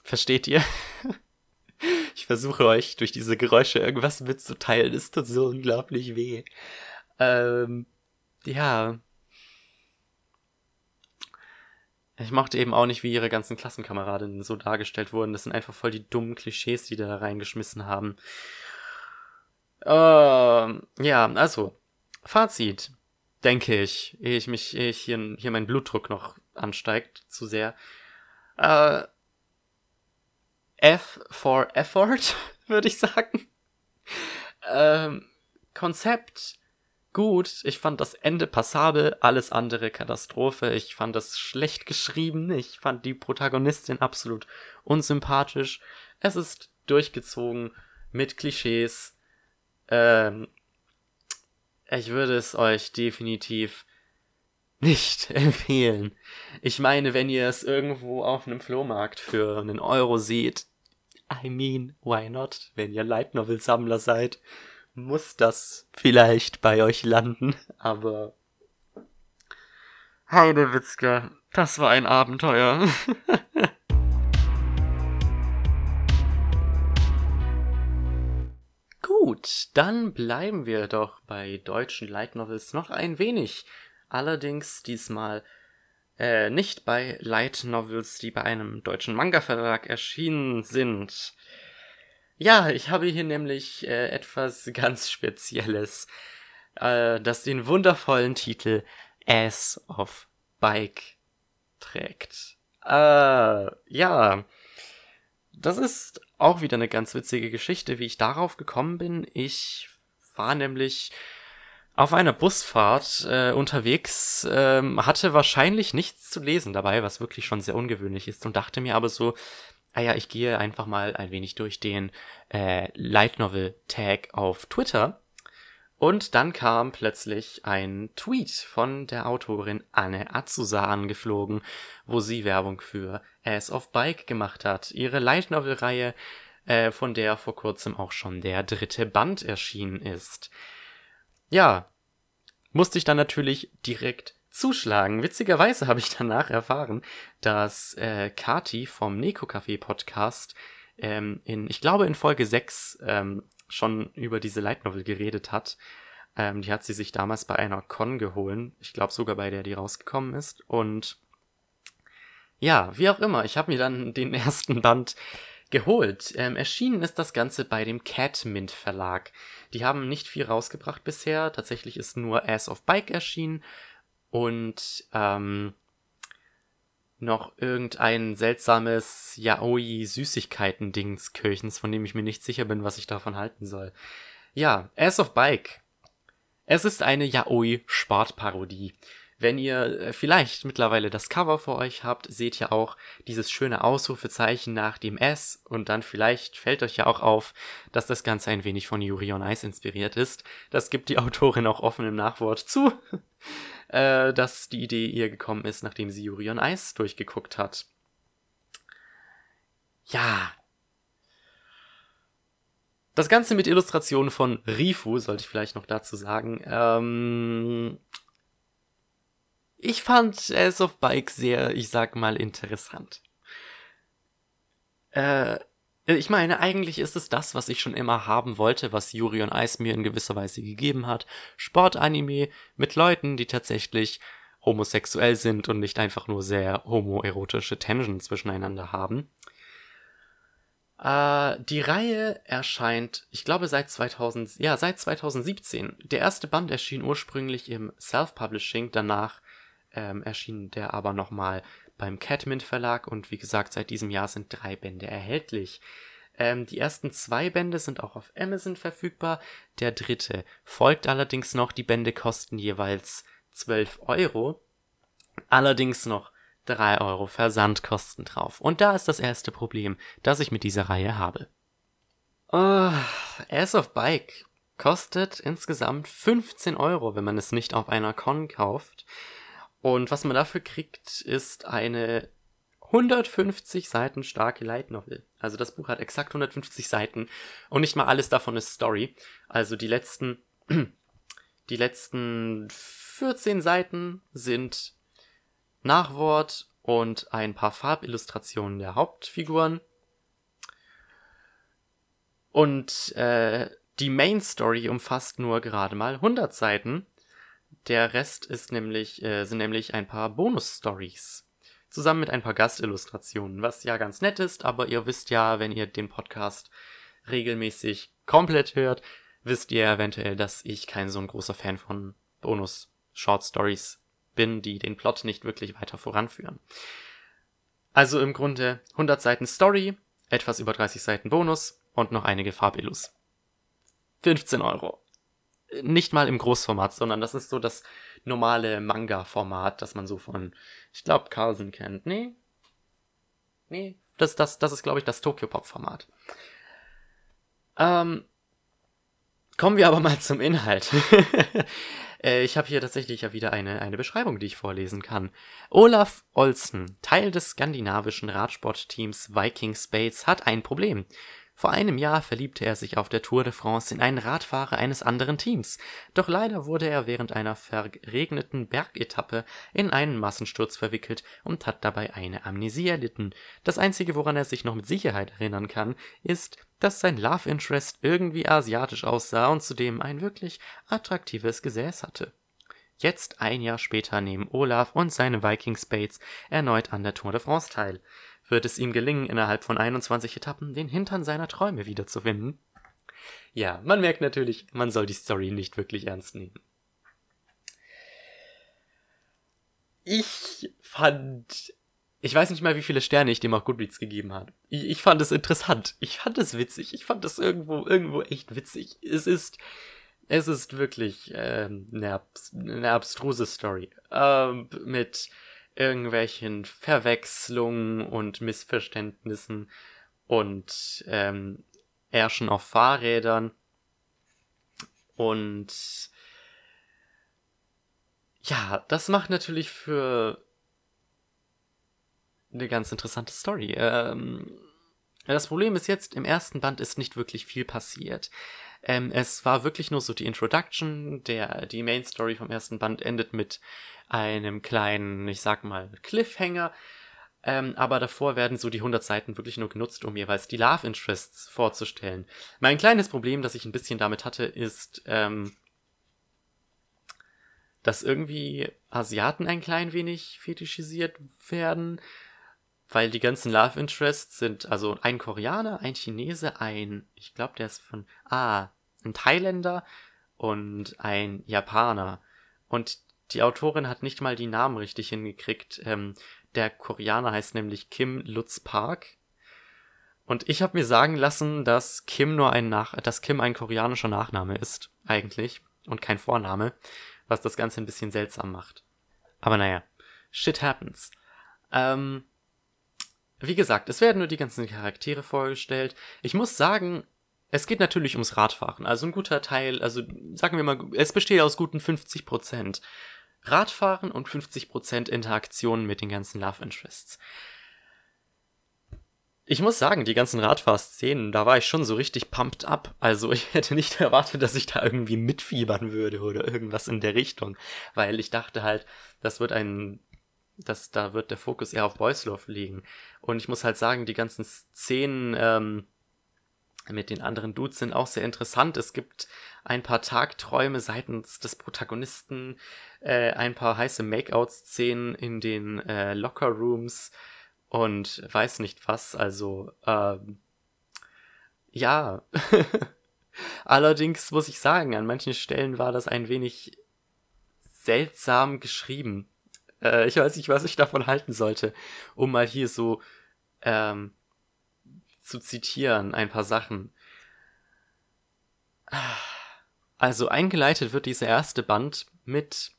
Versteht ihr? (laughs) Ich versuche euch durch diese Geräusche irgendwas mitzuteilen. Es tut so unglaublich weh. Ähm, ja. Ich mochte eben auch nicht, wie ihre ganzen Klassenkameradinnen so dargestellt wurden. Das sind einfach voll die dummen Klischees, die da reingeschmissen haben. Ähm, ja, also, Fazit, denke ich, ehe ich mich, ehe ich hier, hier mein Blutdruck noch ansteigt zu sehr. Äh, F for Effort, (laughs) würde ich sagen. Ähm, Konzept gut. Ich fand das Ende passabel, alles andere Katastrophe. Ich fand das schlecht geschrieben. Ich fand die Protagonistin absolut unsympathisch. Es ist durchgezogen mit Klischees. Ähm, ich würde es euch definitiv nicht (laughs) empfehlen. Ich meine, wenn ihr es irgendwo auf einem Flohmarkt für einen Euro seht, I mean, why not? Wenn ihr Light Novel Sammler seid, muss das vielleicht bei euch landen, aber Heidewitzka, das war ein Abenteuer. (laughs) Gut, dann bleiben wir doch bei deutschen Light Novels noch ein wenig. Allerdings diesmal äh, nicht bei Light Novels, die bei einem deutschen Manga-Verlag erschienen sind. Ja, ich habe hier nämlich äh, etwas (laughs) ganz Spezielles, äh, das den wundervollen Titel Ass of Bike trägt. Äh, ja, das ist auch wieder eine ganz witzige Geschichte, wie ich darauf gekommen bin. Ich war nämlich auf einer Busfahrt äh, unterwegs, ähm, hatte wahrscheinlich nichts zu lesen dabei, was wirklich schon sehr ungewöhnlich ist und dachte mir aber so, ah ja, ich gehe einfach mal ein wenig durch den äh, Light Novel Tag auf Twitter und dann kam plötzlich ein Tweet von der Autorin Anne Azusa angeflogen, wo sie Werbung für Ass of Bike gemacht hat, ihre Light Novel Reihe, äh, von der vor kurzem auch schon der dritte Band erschienen ist. Ja, musste ich dann natürlich direkt zuschlagen. Witzigerweise habe ich danach erfahren, dass äh, Kati vom Neko Café Podcast ähm, in, ich glaube in Folge 6 ähm, schon über diese Light Novel geredet hat. Ähm, die hat sie sich damals bei einer Con geholt. Ich glaube sogar bei der, die rausgekommen ist. Und ja, wie auch immer, ich habe mir dann (laughs) den ersten Band geholt. Ähm, erschienen ist das Ganze bei dem Catmint Verlag. Die haben nicht viel rausgebracht bisher. Tatsächlich ist nur Ass of Bike erschienen und ähm, noch irgendein seltsames Yaoi Süßigkeiten Dings Kirchens, von dem ich mir nicht sicher bin, was ich davon halten soll. Ja, Ass of Bike. Es ist eine Yaoi Sportparodie. Wenn ihr äh, vielleicht mittlerweile das Cover vor euch habt, seht ihr auch dieses schöne Ausrufezeichen nach dem S und dann vielleicht fällt euch ja auch auf, dass das Ganze ein wenig von Yuri on Ice inspiriert ist. Das gibt die (laughs) Autorin auch offen im Nachwort zu, (laughs) äh, dass die Idee ihr gekommen ist, nachdem sie Yuri on Ice durchgeguckt hat. Ja, das Ganze mit Illustrationen von Rifu, sollte ich vielleicht noch dazu sagen. Ähm, ich fand Ace of Bike sehr, ich sag mal, interessant. Äh, ich meine, eigentlich ist es das, was ich schon immer haben wollte, was Yuri on Ice mir in gewisser Weise gegeben hat. Sportanime mit Leuten, die tatsächlich homosexuell sind und nicht einfach nur sehr homoerotische Tension zwischeneinander haben. Äh, die Reihe erscheint, ich glaube, seit 2000, ja, seit 2017. Der erste Band erschien ursprünglich im Self-Publishing, danach ähm, erschien der aber nochmal beim Catmint Verlag und wie gesagt, seit diesem Jahr sind drei Bände erhältlich. Ähm, die ersten zwei Bände sind auch auf Amazon verfügbar. Der dritte folgt allerdings noch. Die Bände kosten jeweils 12 Euro. Allerdings noch 3 Euro Versandkosten drauf. Und da ist das erste Problem, das ich mit dieser Reihe habe. Oh, Ass of Bike kostet insgesamt 15 Euro, wenn man es nicht auf einer Con kauft. Und was man dafür kriegt, ist eine 150 Seiten starke Light Novel. Also das Buch hat exakt 150 Seiten und nicht mal alles davon ist Story. Also die letzten, (clears throat) die letzten 14 Seiten sind Nachwort und ein paar Farbillustrationen der Hauptfiguren. Und äh, die Main Story umfasst nur gerade mal 100 Seiten. Der Rest ist nämlich, äh, sind nämlich ein paar Bonus-Stories. Zusammen mit ein paar Gastillustrationen, was ja ganz nett ist, aber ihr wisst ja, wenn ihr den Podcast regelmäßig komplett hört, wisst ihr eventuell, dass ich kein so ein großer Fan von Bonus-Short-Stories bin, die den Plot nicht wirklich weiter voranführen. Also im Grunde 100 Seiten Story, etwas über 30 Seiten Bonus und noch einige Farbillus. 15 Euro. Nicht mal im Großformat, sondern das ist so das normale Manga-Format, das man so von, ich glaube, Carlsen kennt. Nee? Nee, das, das, das ist, glaube ich, das Tokyo-Pop-Format. Ähm, kommen wir aber mal zum Inhalt. (laughs) Äh, ich habe hier tatsächlich ja wieder eine, eine Beschreibung, die ich vorlesen kann. Olaf Olsen, Teil des skandinavischen Radsportteams Viking Space, hat ein Problem. Vor einem Jahr verliebte er sich auf der Tour de France in einen Radfahrer eines anderen Teams, doch leider wurde er während einer verregneten Bergetappe in einen Massensturz verwickelt und hat dabei eine Amnesie erlitten. Das einzige, woran er sich noch mit Sicherheit erinnern kann, ist, dass sein Love Interest irgendwie asiatisch aussah und zudem ein wirklich attraktives Gesäß hatte. Jetzt ein Jahr später nehmen Olaf und seine Viking Spades erneut an der Tour de France teil wird es ihm gelingen, innerhalb von 21 Etappen den Hintern seiner Träume wiederzufinden? Ja, man merkt natürlich, man soll die Story nicht wirklich ernst nehmen. Ich fand. Ich weiß nicht mal, wie viele Sterne ich dem auf Goodreads gegeben habe. Ich, ich fand es interessant. Ich fand es witzig. Ich fand es irgendwo, irgendwo echt witzig. Es ist. Es ist wirklich ähm, eine, abs eine abstruse Story. Ähm, mit irgendwelchen Verwechslungen und Missverständnissen und ähm, Ärschen auf Fahrrädern. Und ja, das macht natürlich für eine ganz interessante Story. Ähm, das Problem ist jetzt, im ersten Band ist nicht wirklich viel passiert. Ähm, es war wirklich nur so die Introduction, der, die Main Story vom ersten Band endet mit einem kleinen, ich sag mal, Cliffhanger. Ähm, aber davor werden so die 100 Seiten wirklich nur genutzt, um jeweils die Love Interests vorzustellen. Mein kleines Problem, das ich ein bisschen damit hatte, ist, ähm, dass irgendwie Asiaten ein klein wenig fetischisiert werden, weil die ganzen Love Interests sind also ein Koreaner, ein Chinese, ein, ich glaube, der ist von, ah, ein Thailänder und ein Japaner. Und die Autorin hat nicht mal die Namen richtig hingekriegt. Ähm, der Koreaner heißt nämlich Kim Lutz Park. Und ich habe mir sagen lassen, dass Kim nur ein Nach dass Kim ein koreanischer Nachname ist, eigentlich, und kein Vorname, was das Ganze ein bisschen seltsam macht. Aber naja, shit happens. Ähm, wie gesagt, es werden nur die ganzen Charaktere vorgestellt. Ich muss sagen, es geht natürlich ums Radfahren. Also ein guter Teil, also sagen wir mal, es besteht aus guten 50 Prozent. Radfahren und 50% Interaktion mit den ganzen Love Interests. Ich muss sagen, die ganzen Radfahrszenen, da war ich schon so richtig pumped up. Also ich (laughs) hätte nicht erwartet, dass ich da irgendwie mitfiebern würde oder irgendwas in der Richtung. Weil ich dachte halt, das wird ein, das, da wird der Fokus eher auf Boys Love liegen. Und ich muss halt sagen, die ganzen Szenen, ähm, mit den anderen Dudes sind auch sehr interessant. Es gibt ein paar Tagträume seitens des Protagonisten, äh, ein paar heiße Make-out-Szenen in den äh, Locker-Rooms und weiß nicht was. Also, ähm, ja. (laughs) Allerdings muss ich sagen, an manchen Stellen war das ein wenig seltsam geschrieben. Äh, ich weiß nicht, was ich davon halten sollte, um mal hier so ähm, zu zitieren, ein paar Sachen. Also eingeleitet wird dieser erste Band mit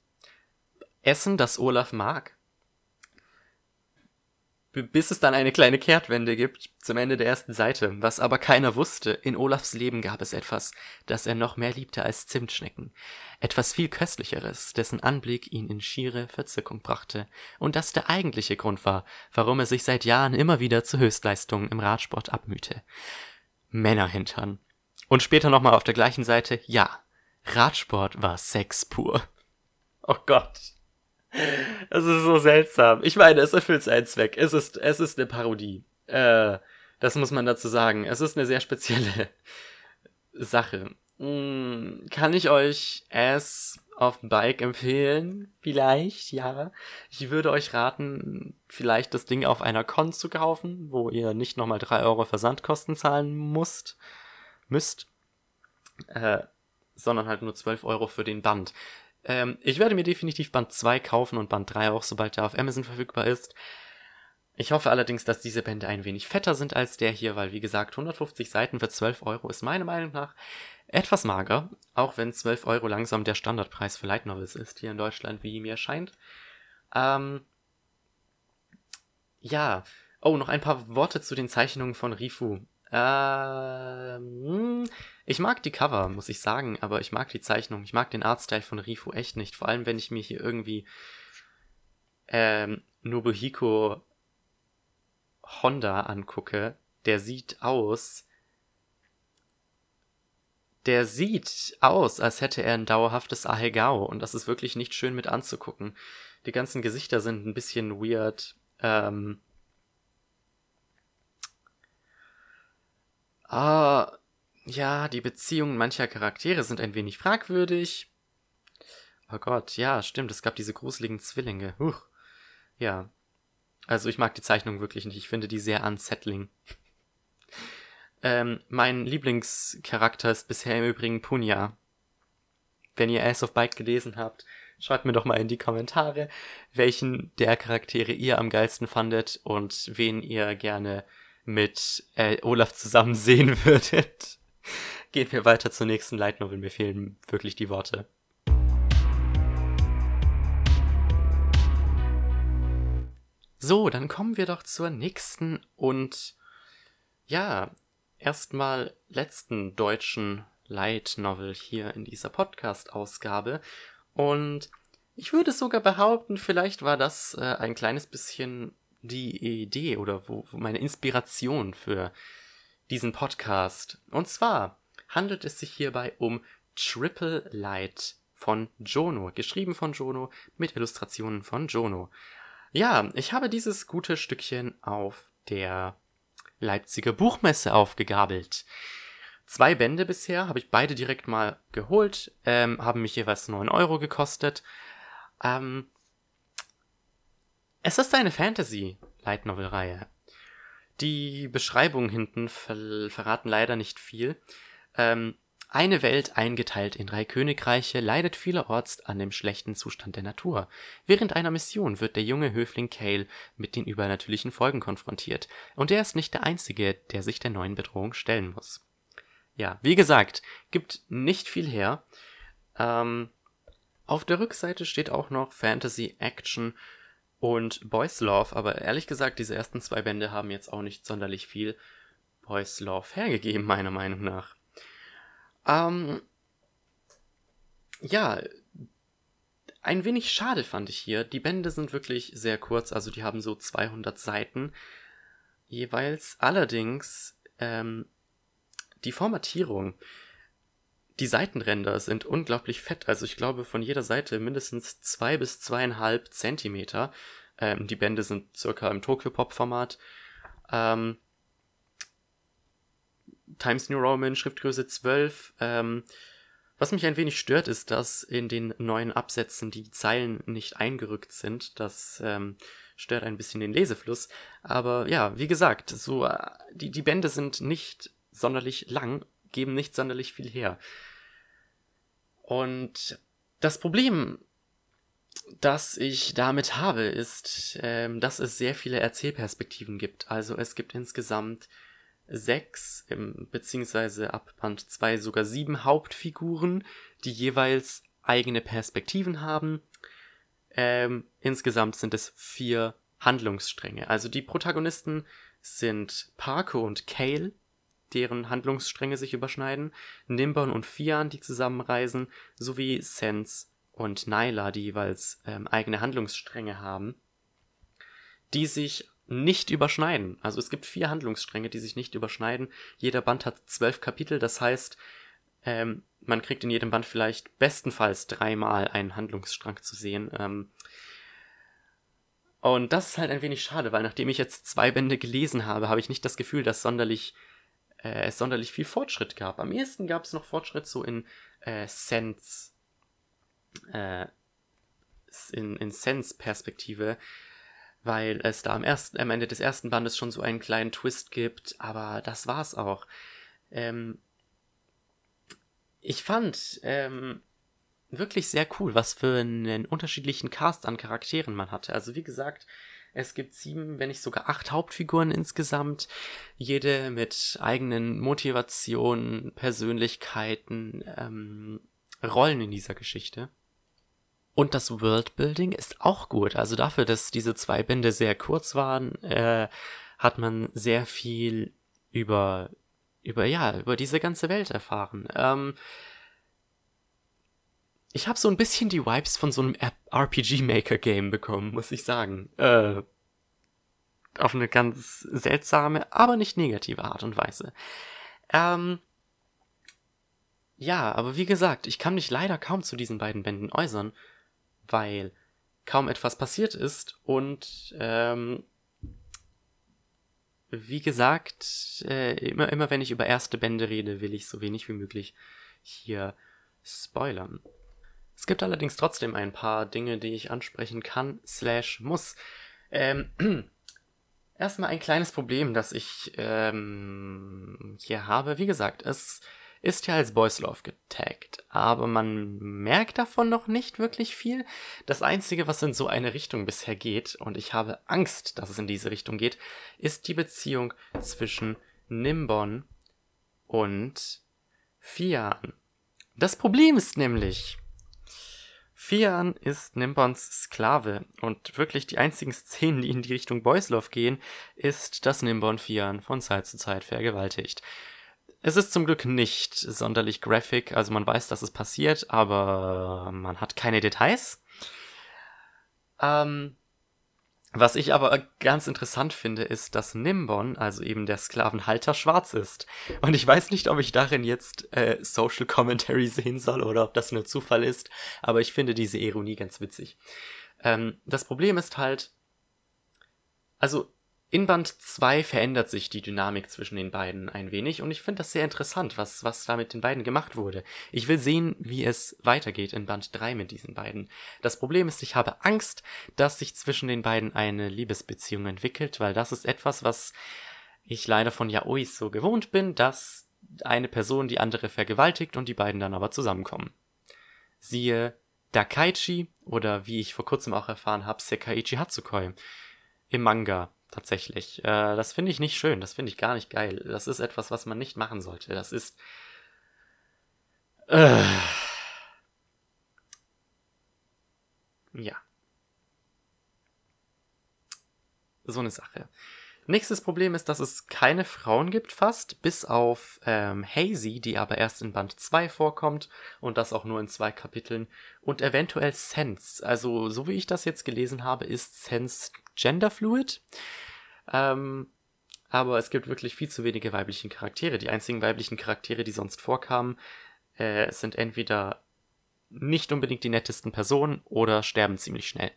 Essen, das Olaf mag. Bis es dann eine kleine Kehrtwende gibt zum Ende der ersten Seite, was aber keiner wusste. In Olafs Leben gab es etwas, das er noch mehr liebte als Zimtschnecken. Etwas viel köstlicheres, dessen Anblick ihn in schiere Verzückung brachte. Und das der eigentliche Grund war, warum er sich seit Jahren immer wieder zu Höchstleistungen im Radsport abmühte. Männerhintern. Und später nochmal auf der gleichen Seite, ja, Radsport war Sex pur. Oh Gott. Es ist so seltsam. Ich meine, es erfüllt seinen Zweck. Es ist, es ist eine Parodie. Äh, Das muss man dazu sagen. Es ist eine sehr spezielle (laughs) Sache. Hm, kann ich euch Ass auf Bike empfehlen? Vielleicht, ja. Ich würde euch raten, vielleicht das Ding auf einer Con zu kaufen, wo ihr nicht nochmal 3 Euro Versandkosten zahlen musst, müsst, äh, sondern halt nur 12 Euro für den Band. Ähm, ich werde mir definitiv Band 2 kaufen und Band 3 auch, sobald der auf Amazon verfügbar ist. Ich hoffe allerdings, dass diese Bände ein wenig fetter sind als der hier, weil wie gesagt 150 Seiten für 12 Euro ist meiner Meinung nach etwas mager, auch wenn 12 Euro langsam der Standardpreis für Light Novels ist hier in Deutschland, wie mir scheint. Ähm, ja, oh, noch ein paar Worte zu den Zeichnungen von Rifu. Ähm, ich mag die Cover, muss ich sagen, aber ich mag die Zeichnung. Ich mag den Artstyle von Rifu echt nicht. Vor allem, wenn ich mir hier irgendwie ähm, Nobuhiko Honda angucke. Der sieht aus. Der sieht aus, als hätte er ein dauerhaftes Ahegao. Und das ist wirklich nicht schön mit anzugucken. Die ganzen Gesichter sind ein bisschen weird. Ähm, Ah, ja, die Beziehungen mancher Charaktere sind ein wenig fragwürdig. Oh Gott, ja, stimmt, es gab diese gruseligen Zwillinge. Huch. Ja. Also ich mag die Zeichnung wirklich nicht. Ich finde die sehr unsettling. (laughs) ähm, mein Lieblingscharakter ist bisher im Übrigen Punya. Wenn ihr Ace of Bike gelesen habt, schreibt mir doch mal in die Kommentare, welchen der Charaktere ihr am geilsten fandet und wen ihr gerne mit äh, Olaf zusammen (laughs) sehen würdet. Gehen wir weiter zur nächsten Light Novel. Mir fehlen wirklich die Worte. So, dann kommen wir doch zur nächsten und ja, erstmal letzten deutschen Light Novel hier in dieser Podcast-Ausgabe. Und ich würde sogar behaupten, vielleicht war das äh, ein kleines bisschen die Idee oder wo, wo meine Inspiration für diesen Podcast. Und zwar handelt es sich hierbei um Triple Light von Jono, geschrieben von Jono mit Illustrationen von Jono. Ja, ich habe dieses gute Stückchen auf der Leipziger Buchmesse aufgegabelt. Zwei Bände bisher, habe ich beide direkt mal geholt, ähm, haben mich jeweils 9 Euro gekostet. Ähm, es ist eine Fantasy-Light Novel-Reihe. Die Beschreibungen hinten ver verraten leider nicht viel. Ähm, eine Welt eingeteilt in drei Königreiche leidet vielerorts an dem schlechten Zustand der Natur. Während einer Mission wird der junge Höfling Cale mit den übernatürlichen Folgen konfrontiert, und er ist nicht der Einzige, der sich der neuen Bedrohung stellen muss. Ja, wie gesagt, gibt nicht viel her. Ähm, auf der Rückseite steht auch noch Fantasy Action und Boys Love, aber ehrlich gesagt, diese ersten zwei Bände haben jetzt auch nicht sonderlich viel Boys Love hergegeben, meiner Meinung nach. Ähm, ja, ein wenig schade fand ich hier. Die Bände sind wirklich sehr kurz, also die haben so 200 Seiten jeweils. Allerdings ähm, die Formatierung, die Seitenränder sind unglaublich fett. Also ich glaube von jeder Seite mindestens zwei bis zweieinhalb Zentimeter. Ähm, die Bände sind circa im Tokyo-Pop-Format. Ähm, Times New Roman, Schriftgröße 12. Ähm, was mich ein wenig stört, ist, dass in den neuen Absätzen die Zeilen nicht eingerückt sind. Das ähm, stört ein bisschen den Lesefluss. Aber ja, wie gesagt, so äh, die, die Bände sind nicht sonderlich lang, geben nicht sonderlich viel her. Und das Problem, das ich damit habe, ist, ähm, dass es sehr viele Erzählperspektiven gibt. Also es gibt insgesamt sechs, beziehungsweise ab Band 2 sogar sieben Hauptfiguren, die jeweils eigene Perspektiven haben. Ähm, insgesamt sind es vier Handlungsstränge. Also die Protagonisten sind Parko und Kale, deren Handlungsstränge sich überschneiden, Nimbon und Fian, die zusammenreisen, sowie Sense und Nyla, die jeweils ähm, eigene Handlungsstränge haben, die sich nicht überschneiden. Also es gibt vier Handlungsstränge, die sich nicht überschneiden. Jeder Band hat zwölf Kapitel, das heißt, ähm, man kriegt in jedem Band vielleicht bestenfalls dreimal einen Handlungsstrang zu sehen. Ähm, Und das ist halt ein wenig schade, weil nachdem ich jetzt zwei Bände gelesen habe, habe ich nicht das Gefühl, dass sonderlich, äh, es sonderlich viel Fortschritt gab. Am ehesten gab es noch Fortschritt so in äh, Sense, äh, in, in Sense-Perspektive, weil es da am, ersten, am Ende des ersten Bandes schon so einen kleinen Twist gibt, aber das war's auch. Ähm, ich fand ähm, wirklich sehr cool, was für einen unterschiedlichen Cast an Charakteren man hatte. Also wie gesagt, es gibt sieben, wenn nicht sogar acht Hauptfiguren insgesamt, jede mit eigenen Motivationen, Persönlichkeiten, ähm, Rollen in dieser Geschichte. Und das Worldbuilding ist auch gut. Also dafür, dass diese zwei Bände sehr kurz waren, äh, hat man sehr viel über, über, ja, über diese ganze Welt erfahren. Ähm, ich habe so ein bisschen die Vibes von so einem RPG Maker Game bekommen, muss ich sagen. Äh, auf eine ganz seltsame, aber nicht negative Art und Weise. Ähm, ja, aber wie gesagt, ich kann mich leider kaum zu diesen beiden Bänden äußern weil kaum etwas passiert ist und ähm, wie gesagt, äh, immer, immer wenn ich über erste Bände rede, will ich so wenig wie möglich hier spoilern. Es gibt allerdings trotzdem ein paar Dinge, die ich ansprechen kann, slash muss. Ähm, (clears throat) erstmal ein kleines Problem, das ich ähm, hier habe. Wie gesagt, es ist ja als Boys Love getaggt, aber man merkt davon noch nicht wirklich viel. Das Einzige, was in so eine Richtung bisher geht, und ich habe Angst, dass es in diese Richtung geht, ist die Beziehung zwischen Nimbon und Fian. Das Problem ist nämlich, Fian ist Nimbons Sklave und wirklich die einzigen Szenen, die in die Richtung Boys Love gehen, ist, dass Nimbon Fian von Zeit zu Zeit vergewaltigt. Es ist zum Glück nicht sonderlich graphic, also man weiß, dass es passiert, aber man hat keine Details. Ähm, was ich aber ganz interessant finde, ist, dass Nimbon, also eben der Sklavenhalter, schwarz ist. Und ich weiß nicht, ob ich darin jetzt äh, Social Commentary (laughs) sehen soll oder ob das nur Zufall ist, aber ich finde diese Ironie ganz witzig. Ähm, das Problem ist halt, also in Band 2 verändert sich die Dynamik zwischen den beiden ein wenig und ich finde das sehr interessant, was, was da mit den beiden gemacht wurde. Ich will sehen, wie es weitergeht in Band 3 mit diesen beiden. Das Problem ist, ich habe Angst, dass sich zwischen den beiden eine Liebesbeziehung entwickelt, weil das ist etwas, was ich leider von Yaois so gewohnt bin, dass eine Person die andere vergewaltigt und die beiden dann aber zusammenkommen. Siehe Dakaichi oder wie ich vor kurzem auch erfahren habe, Sekaiichi Hatsukoi im Manga Tatsächlich. Äh, das finde ich nicht schön. Das finde ich gar nicht geil. Das ist etwas, was man nicht machen sollte. Das ist. Äh, ja. So eine Sache. Nächstes Problem ist, dass es keine Frauen gibt fast, bis auf ähm, Hazy, die aber erst in Band 2 vorkommt und das auch nur in zwei Kapiteln und eventuell Sense. Also so wie ich das jetzt gelesen habe, ist Sense genderfluid. Ähm, aber es gibt wirklich viel zu wenige weiblichen Charaktere. Die einzigen weiblichen Charaktere, die sonst vorkamen, äh, sind entweder nicht unbedingt die nettesten Personen oder sterben ziemlich schnell.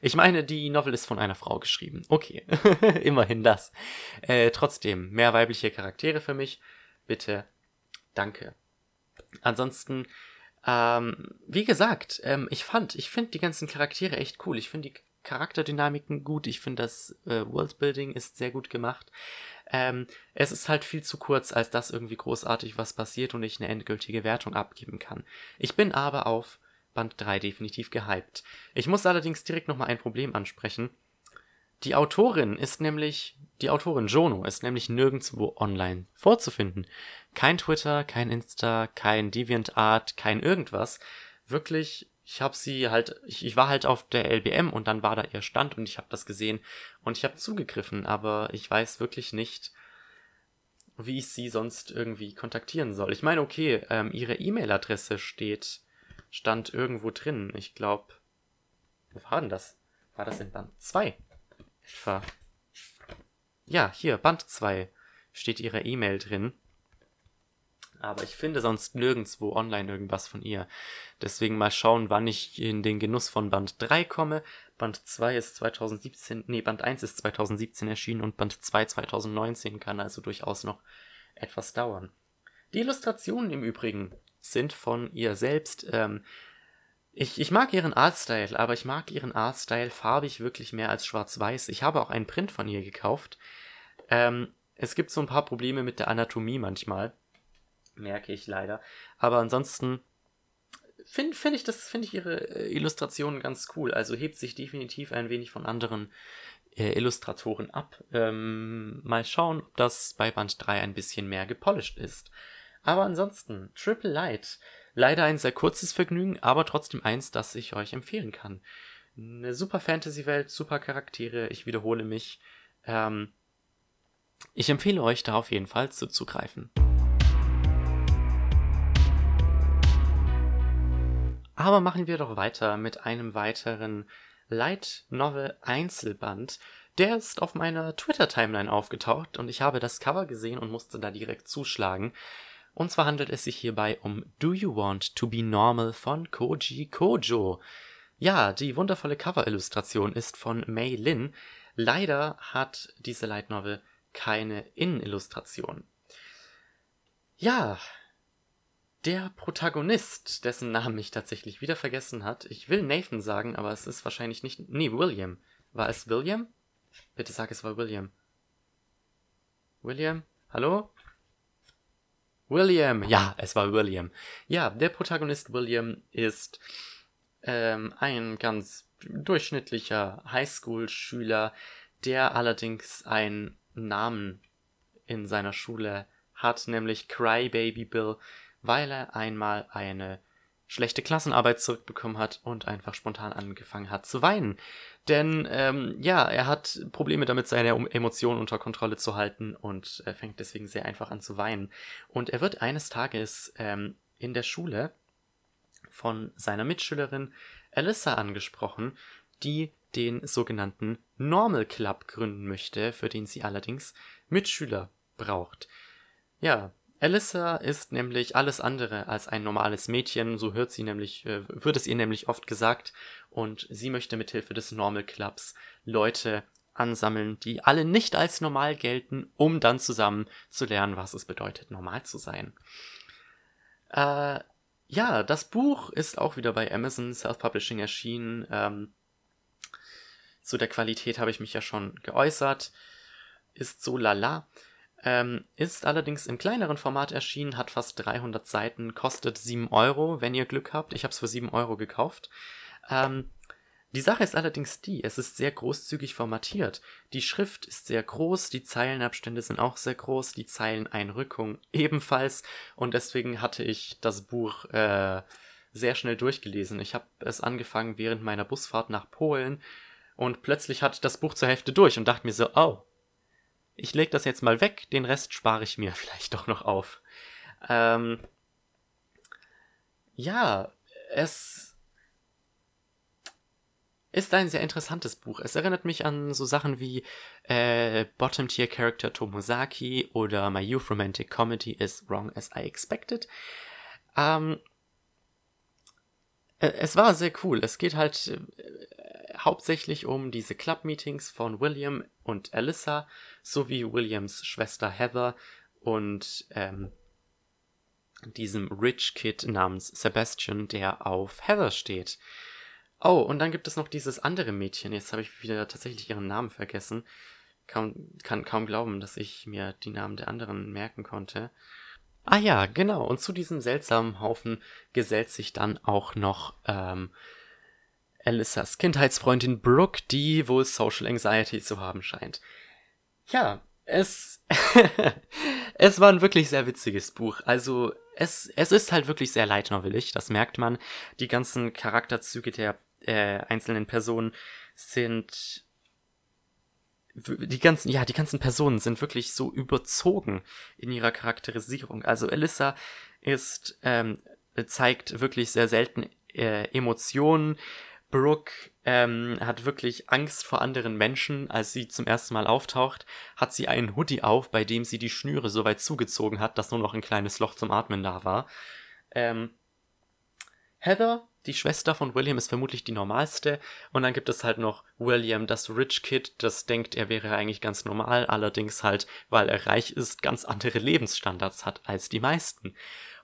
Ich meine, die Novel ist von einer Frau geschrieben. Okay, (laughs) immerhin das. Äh, trotzdem, mehr weibliche Charaktere für mich. Bitte, danke. Ansonsten, ähm, wie gesagt, ähm, ich fand, ich finde die ganzen Charaktere echt cool. Ich finde die Charakterdynamiken gut. Ich finde, das äh, Worldbuilding ist sehr gut gemacht. Ähm, es ist halt viel zu kurz, als dass irgendwie großartig was passiert und ich eine endgültige Wertung abgeben kann. Ich bin aber auf Band 3 definitiv gehypt. Ich muss allerdings direkt nochmal ein Problem ansprechen. Die Autorin ist nämlich, die Autorin Jono ist nämlich nirgendwo online vorzufinden. Kein Twitter, kein Insta, kein DeviantArt, kein irgendwas. Wirklich ich habe sie halt, ich, ich war halt auf der LBM und dann war da ihr Stand und ich habe das gesehen und ich habe zugegriffen, aber ich weiß wirklich nicht, wie ich sie sonst irgendwie kontaktieren soll. Ich meine, okay, ähm, ihre E-Mail-Adresse steht, stand irgendwo drin. Ich glaube, wo war denn das? War das in Band 2? Etwa. Ja, hier, Band 2 steht ihre E-Mail drin. Aber ich finde sonst nirgendwo online irgendwas von ihr. Deswegen mal schauen, wann ich in den Genuss von Band 3 komme. Band 2 ist 2017, nee, Band 1 ist 2017 erschienen und Band 2 2019 kann also durchaus noch etwas dauern. Die Illustrationen im Übrigen sind von ihr selbst. Ähm, ich, ich mag ihren Artstyle, aber ich mag ihren Artstyle farbig wirklich mehr als schwarz-weiß. Ich habe auch einen Print von ihr gekauft. Ähm, es gibt so ein paar Probleme mit der Anatomie manchmal. Merke ich leider. Aber ansonsten finde find ich das, finde ich ihre äh, Illustrationen ganz cool. Also hebt sich definitiv ein wenig von anderen äh, Illustratoren ab. Ähm, mal schauen, ob das bei Band 3 ein bisschen mehr gepolished ist. Aber ansonsten, Triple Light. Leider ein sehr kurzes Vergnügen, aber trotzdem eins, das ich euch empfehlen kann. Eine super Fantasy-Welt, super Charaktere, ich wiederhole mich. Ähm, ich empfehle euch da auf jeden Fall zuzugreifen. Aber machen wir doch weiter mit einem weiteren Light Novel Einzelband. Der ist auf meiner Twitter-Timeline aufgetaucht und ich habe das Cover gesehen und musste da direkt zuschlagen. Und zwar handelt es sich hierbei um Do You Want to Be Normal von Koji Kojo. Ja, die wundervolle Cover-Illustration ist von Mei Lin. Leider hat diese Light Novel keine Innenillustration. Ja, der Protagonist, dessen Namen ich tatsächlich wieder vergessen hat, ich will Nathan sagen, aber es ist wahrscheinlich nicht. Nee, William. War es William? Bitte sag, es war William. William? Hallo? William, ja, es war William. Ja, der Protagonist William ist ähm, ein ganz durchschnittlicher Highschool-Schüler, der allerdings einen Namen in seiner Schule hat, nämlich Crybaby Bill, weil er einmal eine schlechte Klassenarbeit zurückbekommen hat und einfach spontan angefangen hat zu weinen. Denn ähm, ja, er hat Probleme damit, seine Emotionen unter Kontrolle zu halten und er fängt deswegen sehr einfach an zu weinen. Und er wird eines Tages ähm, in der Schule von seiner Mitschülerin Alyssa angesprochen, die den sogenannten Normal Club gründen möchte, für den sie allerdings Mitschüler braucht. Ja, Alyssa ist nämlich alles andere als ein normales Mädchen, so hört sie nämlich, äh, wird es ihr nämlich oft gesagt, und sie möchte mithilfe des Normal Clubs Leute ansammeln, die alle nicht als normal gelten, um dann zusammen zu lernen, was es bedeutet, normal zu sein. Äh, ja, das Buch ist auch wieder bei Amazon Self-Publishing erschienen. Ähm, zu der Qualität habe ich mich ja schon geäußert. Ist so lala. Ähm, ist allerdings im kleineren Format erschienen, hat fast 300 Seiten, kostet 7 Euro, wenn ihr Glück habt. Ich habe es für 7 Euro gekauft. Ähm, die Sache ist allerdings die, es ist sehr großzügig formatiert. Die Schrift ist sehr groß, die Zeilenabstände sind auch sehr groß, die Zeileneinrückung ebenfalls und deswegen hatte ich das Buch äh, sehr schnell durchgelesen. Ich habe es angefangen während meiner Busfahrt nach Polen und plötzlich hatte ich das Buch zur Hälfte durch und dachte mir so, oh, ich lege das jetzt mal weg, den Rest spare ich mir (laughs) vielleicht doch noch auf. Ähm, ja, es ist ein sehr interessantes Buch. Es erinnert mich an so Sachen wie äh, Bottom Tier Character Tomosaki oder My Youth Romantic Comedy is Wrong as I Expected. Ähm, äh, es war sehr cool. Es geht halt äh, hauptsächlich um diese Club-Meetings von William und Alyssa sowie Williams Schwester Heather und ähm, diesem Rich Kid namens Sebastian, der auf Heather steht. Oh, und dann gibt es noch dieses andere Mädchen. Jetzt habe ich wieder tatsächlich ihren Namen vergessen. Kaum, kann kaum glauben, dass ich mir die Namen der anderen merken konnte. Ah ja, genau. Und zu diesem seltsamen Haufen gesellt sich dann auch noch ähm, Alyssas Kindheitsfreundin Brooke, die wohl Social Anxiety zu haben scheint. Ja, es, (laughs) es war ein wirklich sehr witziges Buch. Also, es, es ist halt wirklich sehr leitnovelig, das merkt man. Die ganzen Charakterzüge der äh, einzelnen Personen sind die ganzen, ja, die ganzen Personen sind wirklich so überzogen in ihrer Charakterisierung. Also Alyssa ist, ähm, zeigt wirklich sehr selten äh, Emotionen, Brooke ähm, hat wirklich Angst vor anderen Menschen. Als sie zum ersten Mal auftaucht, hat sie einen Hoodie auf, bei dem sie die Schnüre so weit zugezogen hat, dass nur noch ein kleines Loch zum Atmen da war. Ähm, Heather, die Schwester von William, ist vermutlich die normalste. Und dann gibt es halt noch William, das Rich Kid, das denkt, er wäre eigentlich ganz normal, allerdings halt, weil er reich ist, ganz andere Lebensstandards hat als die meisten.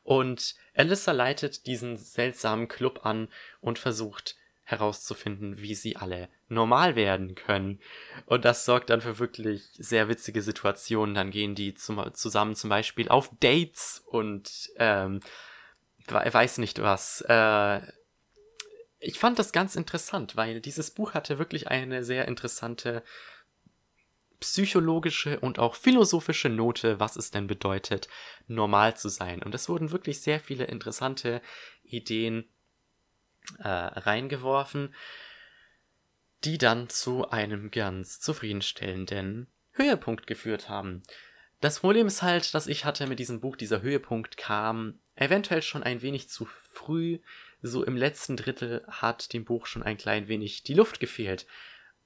Und Alyssa leitet diesen seltsamen Club an und versucht herauszufinden, wie sie alle normal werden können. Und das sorgt dann für wirklich sehr witzige Situationen. Dann gehen die zum, zusammen zum Beispiel auf Dates und ähm, weiß nicht was. Äh, ich fand das ganz interessant, weil dieses Buch hatte wirklich eine sehr interessante psychologische und auch philosophische Note, was es denn bedeutet, normal zu sein. Und es wurden wirklich sehr viele interessante Ideen äh, reingeworfen, die dann zu einem ganz zufriedenstellenden Höhepunkt geführt haben. Das Problem ist halt, dass ich hatte mit diesem Buch, dieser Höhepunkt kam eventuell schon ein wenig zu früh. So im letzten Drittel hat dem Buch schon ein klein wenig die Luft gefehlt.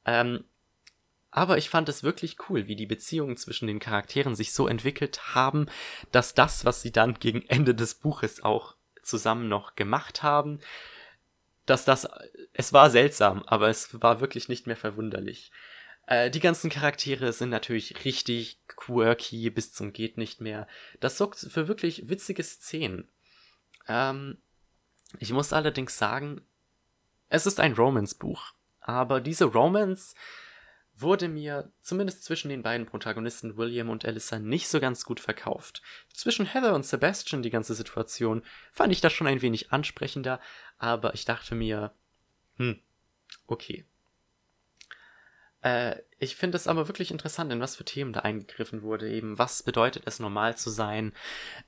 Ähm, aber ich fand es wirklich cool, wie die Beziehungen zwischen den Charakteren sich so entwickelt haben, dass das, was sie dann gegen Ende des Buches auch zusammen noch gemacht haben, dass das, es war seltsam, aber es war wirklich nicht mehr verwunderlich. Äh, die ganzen Charaktere sind natürlich richtig quirky bis zum geht nicht mehr. Das sorgt für wirklich witzige Szenen. Ähm, ich muss allerdings sagen, es ist ein Romance-Buch, aber diese Romance wurde mir zumindest zwischen den beiden Protagonisten William und Alyssa nicht so ganz gut verkauft. Zwischen Heather und Sebastian die ganze Situation fand ich das schon ein wenig ansprechender, aber ich dachte mir, hm, okay. Äh, ich finde es aber wirklich interessant, in was für Themen da eingegriffen wurde. Eben, was bedeutet es, normal zu sein?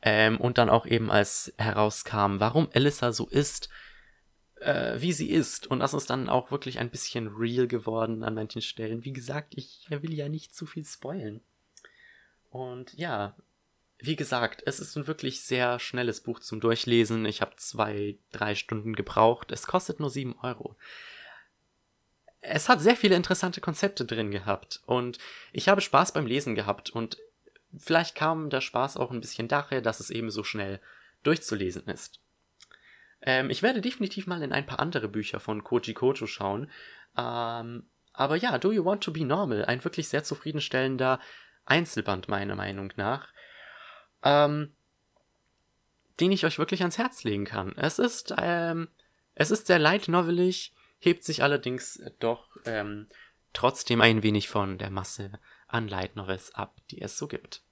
Ähm, und dann auch eben, als herauskam, warum Alyssa so ist, äh, wie sie ist. Und das ist dann auch wirklich ein bisschen real geworden an manchen Stellen. Wie gesagt, ich will ja nicht zu viel spoilen. Und ja, wie gesagt, es ist ein wirklich sehr schnelles Buch zum Durchlesen. Ich habe zwei, drei Stunden gebraucht. Es kostet nur sieben Euro. Es hat sehr viele interessante Konzepte drin gehabt und ich habe Spaß beim Lesen gehabt und vielleicht kam der Spaß auch ein bisschen daher, dass es eben so schnell durchzulesen ist. Ähm, ich werde definitiv mal in ein paar andere Bücher von Koji Kojo schauen. Ähm, aber ja, Do You Want to Be Normal? Ein wirklich sehr zufriedenstellender Einzelband meiner Meinung nach. Ähm, den ich euch wirklich ans Herz legen kann. Es ist, ähm, es ist sehr light novelig, hebt sich allerdings doch ähm, trotzdem ein wenig von der Masse an Light Novels ab, die es so gibt.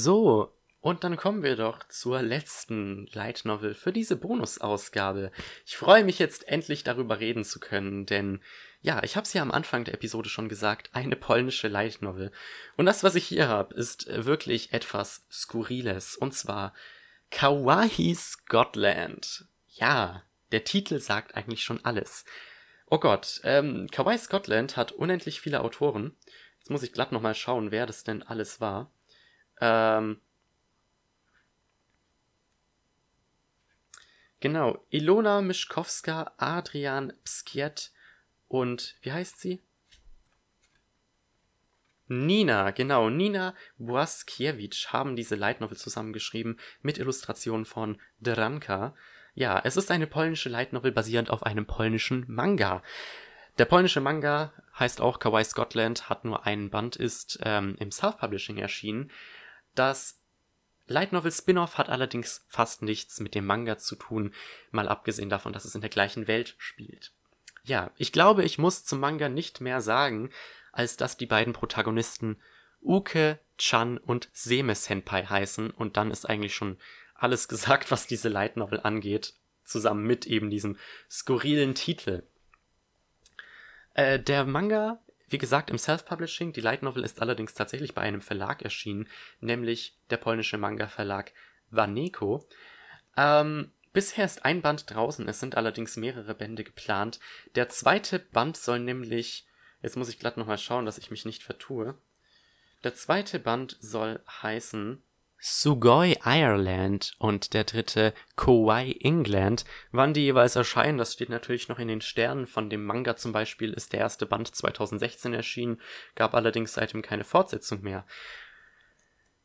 So, und dann kommen wir doch zur letzten Light Novel für diese Bonusausgabe. Ich freue mich jetzt endlich darüber reden zu können, denn ja, ich habe es ja am Anfang der Episode schon gesagt, eine polnische Light Novel. Und das, was ich hier habe, ist wirklich etwas Skurriles. Und zwar Kawaii Scotland. Ja, der Titel sagt eigentlich schon alles. Oh Gott, ähm, Kawaii Scotland hat unendlich viele Autoren. Jetzt muss ich glatt nochmal schauen, wer das denn alles war. Ähm, genau, Ilona Mischkowska, Adrian Pskiet und wie heißt sie? Nina, genau, Nina Błaskiewicz haben diese Light Novel zusammengeschrieben mit Illustrationen von Dranka. Ja, es ist eine polnische Light Novel basierend auf einem polnischen Manga. Der polnische Manga heißt auch Kawaii Scotland, hat nur einen Band, ist ähm, im Self-Publishing erschienen. Das Light Novel Spin-off hat allerdings fast nichts mit dem Manga zu tun, mal abgesehen davon, dass es in der gleichen Welt spielt. Ja, ich glaube, ich muss zum Manga nicht mehr sagen, als dass die beiden Protagonisten Uke, Chan und Seme Senpai heißen und dann ist eigentlich schon alles (laughs) gesagt, was diese Light Novel angeht, zusammen mit eben diesem skurrilen Titel. Äh, der Manga wie gesagt, im Self-Publishing, die Light Novel ist allerdings tatsächlich bei einem Verlag erschienen, nämlich der polnische Manga-Verlag Waneko. Ähm, bisher ist ein Band draußen, es sind allerdings mehrere Bände geplant. Der zweite Band soll nämlich, jetzt muss ich glatt nochmal schauen, dass ich mich nicht vertue. Der zweite Band soll heißen Sugoi Ireland und der dritte Kauai England. Wann die jeweils erscheinen, das steht natürlich noch in den Sternen. Von dem Manga zum Beispiel ist der erste Band 2016 erschienen, gab allerdings seitdem keine Fortsetzung mehr.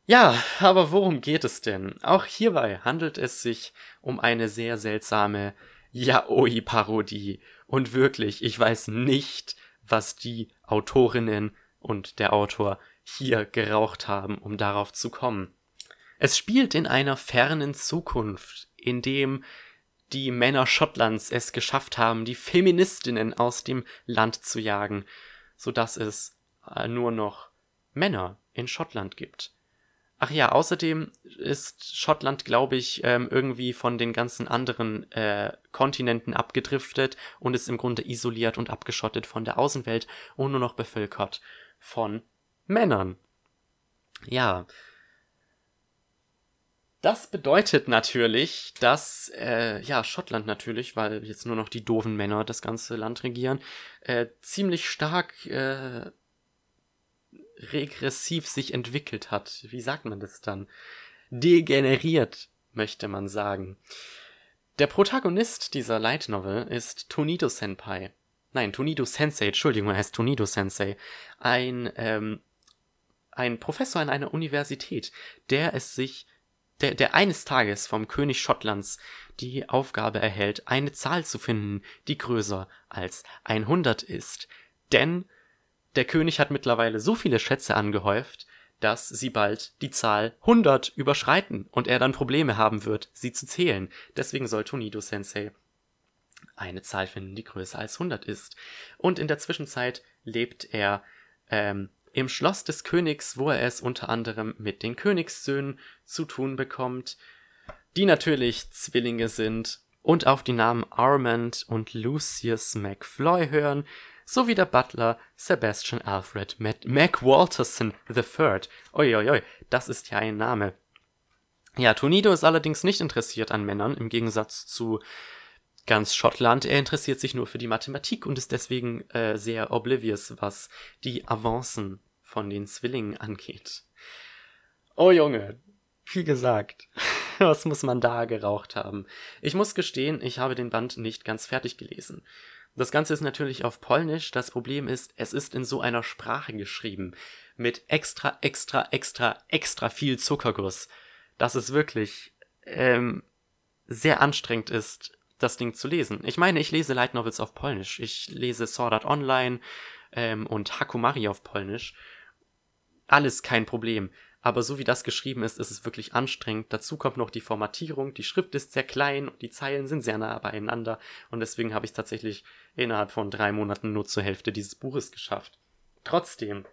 Ja, aber worum geht es denn? Auch hierbei handelt es sich um eine sehr seltsame Yaoi-Parodie. Und wirklich, ich weiß nicht, was die Autorinnen und der Autor hier geraucht haben, um darauf zu kommen. Es spielt in einer fernen Zukunft, in dem die Männer Schottlands es geschafft haben, die Feministinnen aus dem Land zu jagen, so dass es äh, nur noch Männer in Schottland gibt. Ach ja, außerdem ist Schottland, glaube ich, ähm, irgendwie von den ganzen anderen äh, Kontinenten abgedriftet und ist im Grunde isoliert und abgeschottet von der Außenwelt und nur noch bevölkert von Männern. Ja, das bedeutet natürlich, dass äh, ja Schottland natürlich, weil jetzt nur noch die doofen Männer das ganze Land regieren, äh, ziemlich stark äh, regressiv sich entwickelt hat. Wie sagt man das dann? Degeneriert, möchte man sagen. Der Protagonist dieser Light Novel ist Tonido Senpai. Nein, Tonido Sensei, Entschuldigung, er heißt Tonido Sensei. Ein, ähm, ein Professor an einer Universität, der es sich der, der eines Tages vom König Schottlands die Aufgabe erhält, eine Zahl zu finden, die größer als 100 ist. Denn der König hat mittlerweile so viele Schätze angehäuft, dass sie bald die Zahl 100 überschreiten und er dann Probleme haben wird, sie zu zählen. Deswegen soll Tonido Sensei eine Zahl finden, die größer als 100 ist. Und in der Zwischenzeit lebt er ähm, im Schloss des Königs, wo er es unter anderem mit den Königssöhnen zu tun bekommt, die natürlich Zwillinge sind und auf die Namen Armand und Lucius McFloy hören, sowie der Butler Sebastian Alfred Mac, Mac Walterson III. Uiuiui, das ist ja ein Name. Ja, Tonido ist allerdings nicht interessiert an Männern, im Gegensatz zu ganz Schottland. Er interessiert sich nur für die Mathematik und ist deswegen äh, sehr oblivious, was die Avancen von den Zwillingen angeht. Oh Junge, wie gesagt, (laughs) was muss man da geraucht haben? Ich muss gestehen, ich habe den Band nicht ganz fertig gelesen. Das Ganze ist natürlich auf Polnisch. Das Problem ist, es ist in so einer Sprache geschrieben. Mit extra, extra, extra, extra viel Zuckerguss. Dass es wirklich ähm, sehr anstrengend ist, das Ding zu lesen. Ich meine, ich lese Light Novels auf Polnisch. Ich lese Sword Art Online ähm, und Hakumari auf Polnisch. Alles kein Problem. Aber so wie das geschrieben ist, ist es wirklich anstrengend. Dazu kommt noch die Formatierung. Die Schrift ist sehr klein und die Zeilen sind sehr nah beieinander. Und deswegen habe ich es tatsächlich innerhalb von drei Monaten nur zur Hälfte dieses Buches geschafft. Trotzdem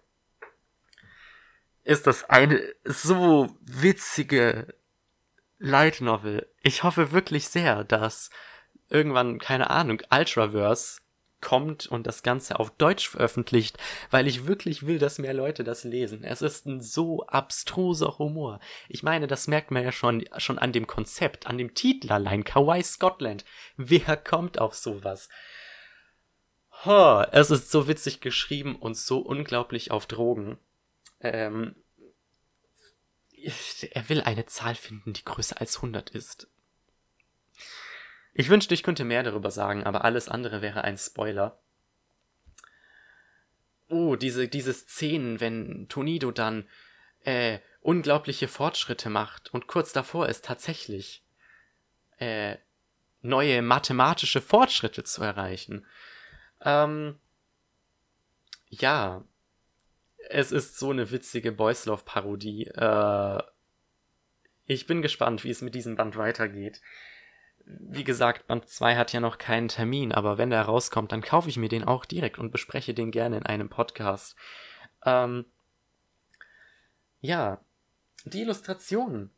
ist das eine so witzige Light Novel. Ich hoffe wirklich sehr, dass irgendwann, keine Ahnung, Ultraverse kommt und das Ganze auf Deutsch veröffentlicht, weil ich wirklich will, dass mehr Leute das lesen. Es ist ein so abstruser Humor. Ich meine, das merkt man ja schon, schon an dem Konzept, an dem Titel allein, Kawaii Scotland. Wer kommt auf sowas? Oh, es ist so witzig geschrieben und so unglaublich auf Drogen. Ähm, er will eine Zahl finden, die größer als 100 ist. Ich wünschte, ich könnte mehr darüber sagen, aber alles andere wäre ein Spoiler. Oh, diese, diese Szenen, wenn Tonido dann äh, unglaubliche Fortschritte macht und kurz davor ist tatsächlich äh, neue mathematische Fortschritte zu erreichen. Ähm, ja, es ist so eine witzige Boys Love Parodie. Äh, ich bin gespannt, wie es mit diesem Band weitergeht wie gesagt, Band 2 hat ja noch keinen Termin, aber wenn der rauskommt, dann kaufe ich mir den auch direkt und bespreche den gerne in einem Podcast. Ähm, ja, die Illustrationen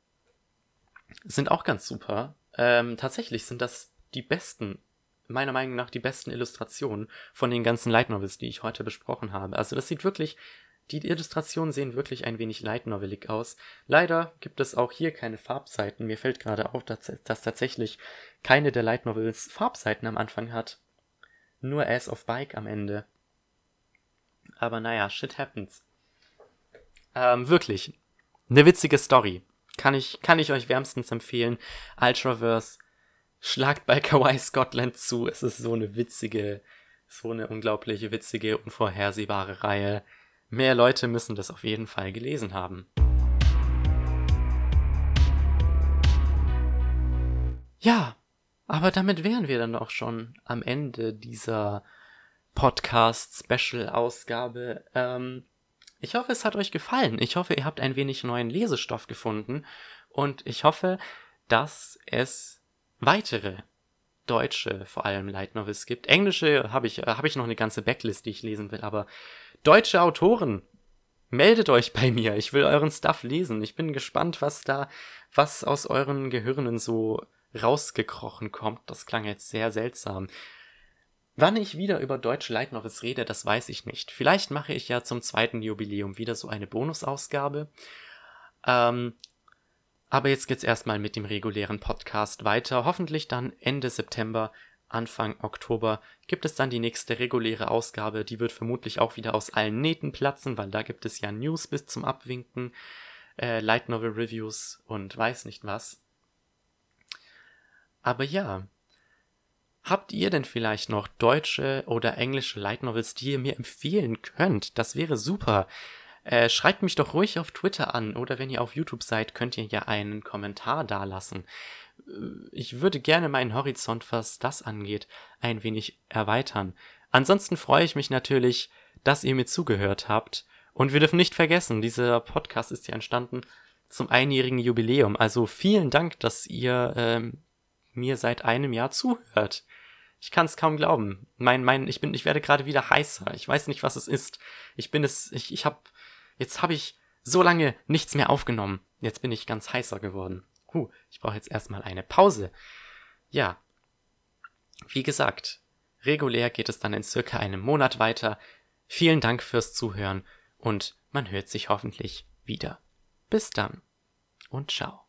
sind auch ganz super. Ähm, tatsächlich sind das die besten, meiner Meinung nach die besten Illustrationen von den ganzen Light Novels, die ich heute besprochen habe. Also das sieht wirklich die Illustrationen sehen wirklich ein wenig light novelig aus. Leider gibt es auch hier keine Farbseiten. Mir fällt gerade auf, dass, dass tatsächlich keine der Light Novels Farbseiten am Anfang hat. Nur Ass of Bike am Ende. Aber naja, shit happens. Ähm, wirklich. Eine witzige Story. Kann ich, kann ich euch wärmstens empfehlen. Ultraverse, schlagt bei (laughs) Kawaii Scotland zu. Es ist so eine witzige, so eine unglaubliche, witzige, unvorhersehbare Reihe. Mehr Leute müssen das auf jeden Fall gelesen haben. Ja, aber damit wären wir dann auch schon am Ende dieser Podcast-Special-Ausgabe. Ähm, ich hoffe, es hat euch gefallen. Ich hoffe, ihr habt ein wenig neuen Lesestoff gefunden. Und ich hoffe, dass es weitere deutsche, vor allem Light Novels gibt. Englische habe ich, äh, habe ich noch eine ganze Backlist, die ich lesen will, aber deutsche Autoren, meldet euch bei mir. Ich will euren Stuff lesen. Ich bin gespannt, was da, was aus euren Gehirnen so rausgekrochen kommt. Das klang jetzt sehr seltsam. Wann ich wieder über deutsche Light Novels rede, das weiß ich nicht. Vielleicht mache ich ja zum zweiten Jubiläum wieder so eine Bonusausgabe. Ähm, aber jetzt geht's erstmal mit dem regulären Podcast weiter. Hoffentlich dann Ende September, Anfang Oktober gibt es dann die nächste reguläre Ausgabe. Die wird vermutlich auch wieder aus allen Nähten platzen, weil da gibt es ja News bis zum Abwinken, äh, Light Novel Reviews und weiß nicht was. Aber ja, habt ihr denn vielleicht noch deutsche oder englische Light Novels, die ihr mir empfehlen könnt? Das wäre super. Äh, schreibt mich doch ruhig auf Twitter an oder wenn ihr auf YouTube seid, könnt ihr ja einen Kommentar dalassen. Äh, ich würde gerne meinen Horizont, was das angeht, ein wenig erweitern. Ansonsten freue ich mich natürlich, dass ihr mir zugehört habt. Und wir dürfen nicht vergessen, dieser Podcast ist ja entstanden zum einjährigen Jubiläum. Also vielen Dank, dass ihr ähm, mir seit einem Jahr zuhört. Ich kann es kaum glauben. Mein, mein, ich bin, ich werde gerade wieder heißer. Ich weiß nicht, was es ist. Ich bin es, ich, ich hab, jetzt habe ich so lange nichts mehr aufgenommen. Jetzt bin ich ganz heißer geworden. Huh, ich brauche jetzt erstmal eine Pause. Ja. Wie gesagt, regulär geht es dann in circa einem Monat weiter. Vielen Dank fürs Zuhören und man hört sich hoffentlich wieder. Bis dann und ciao.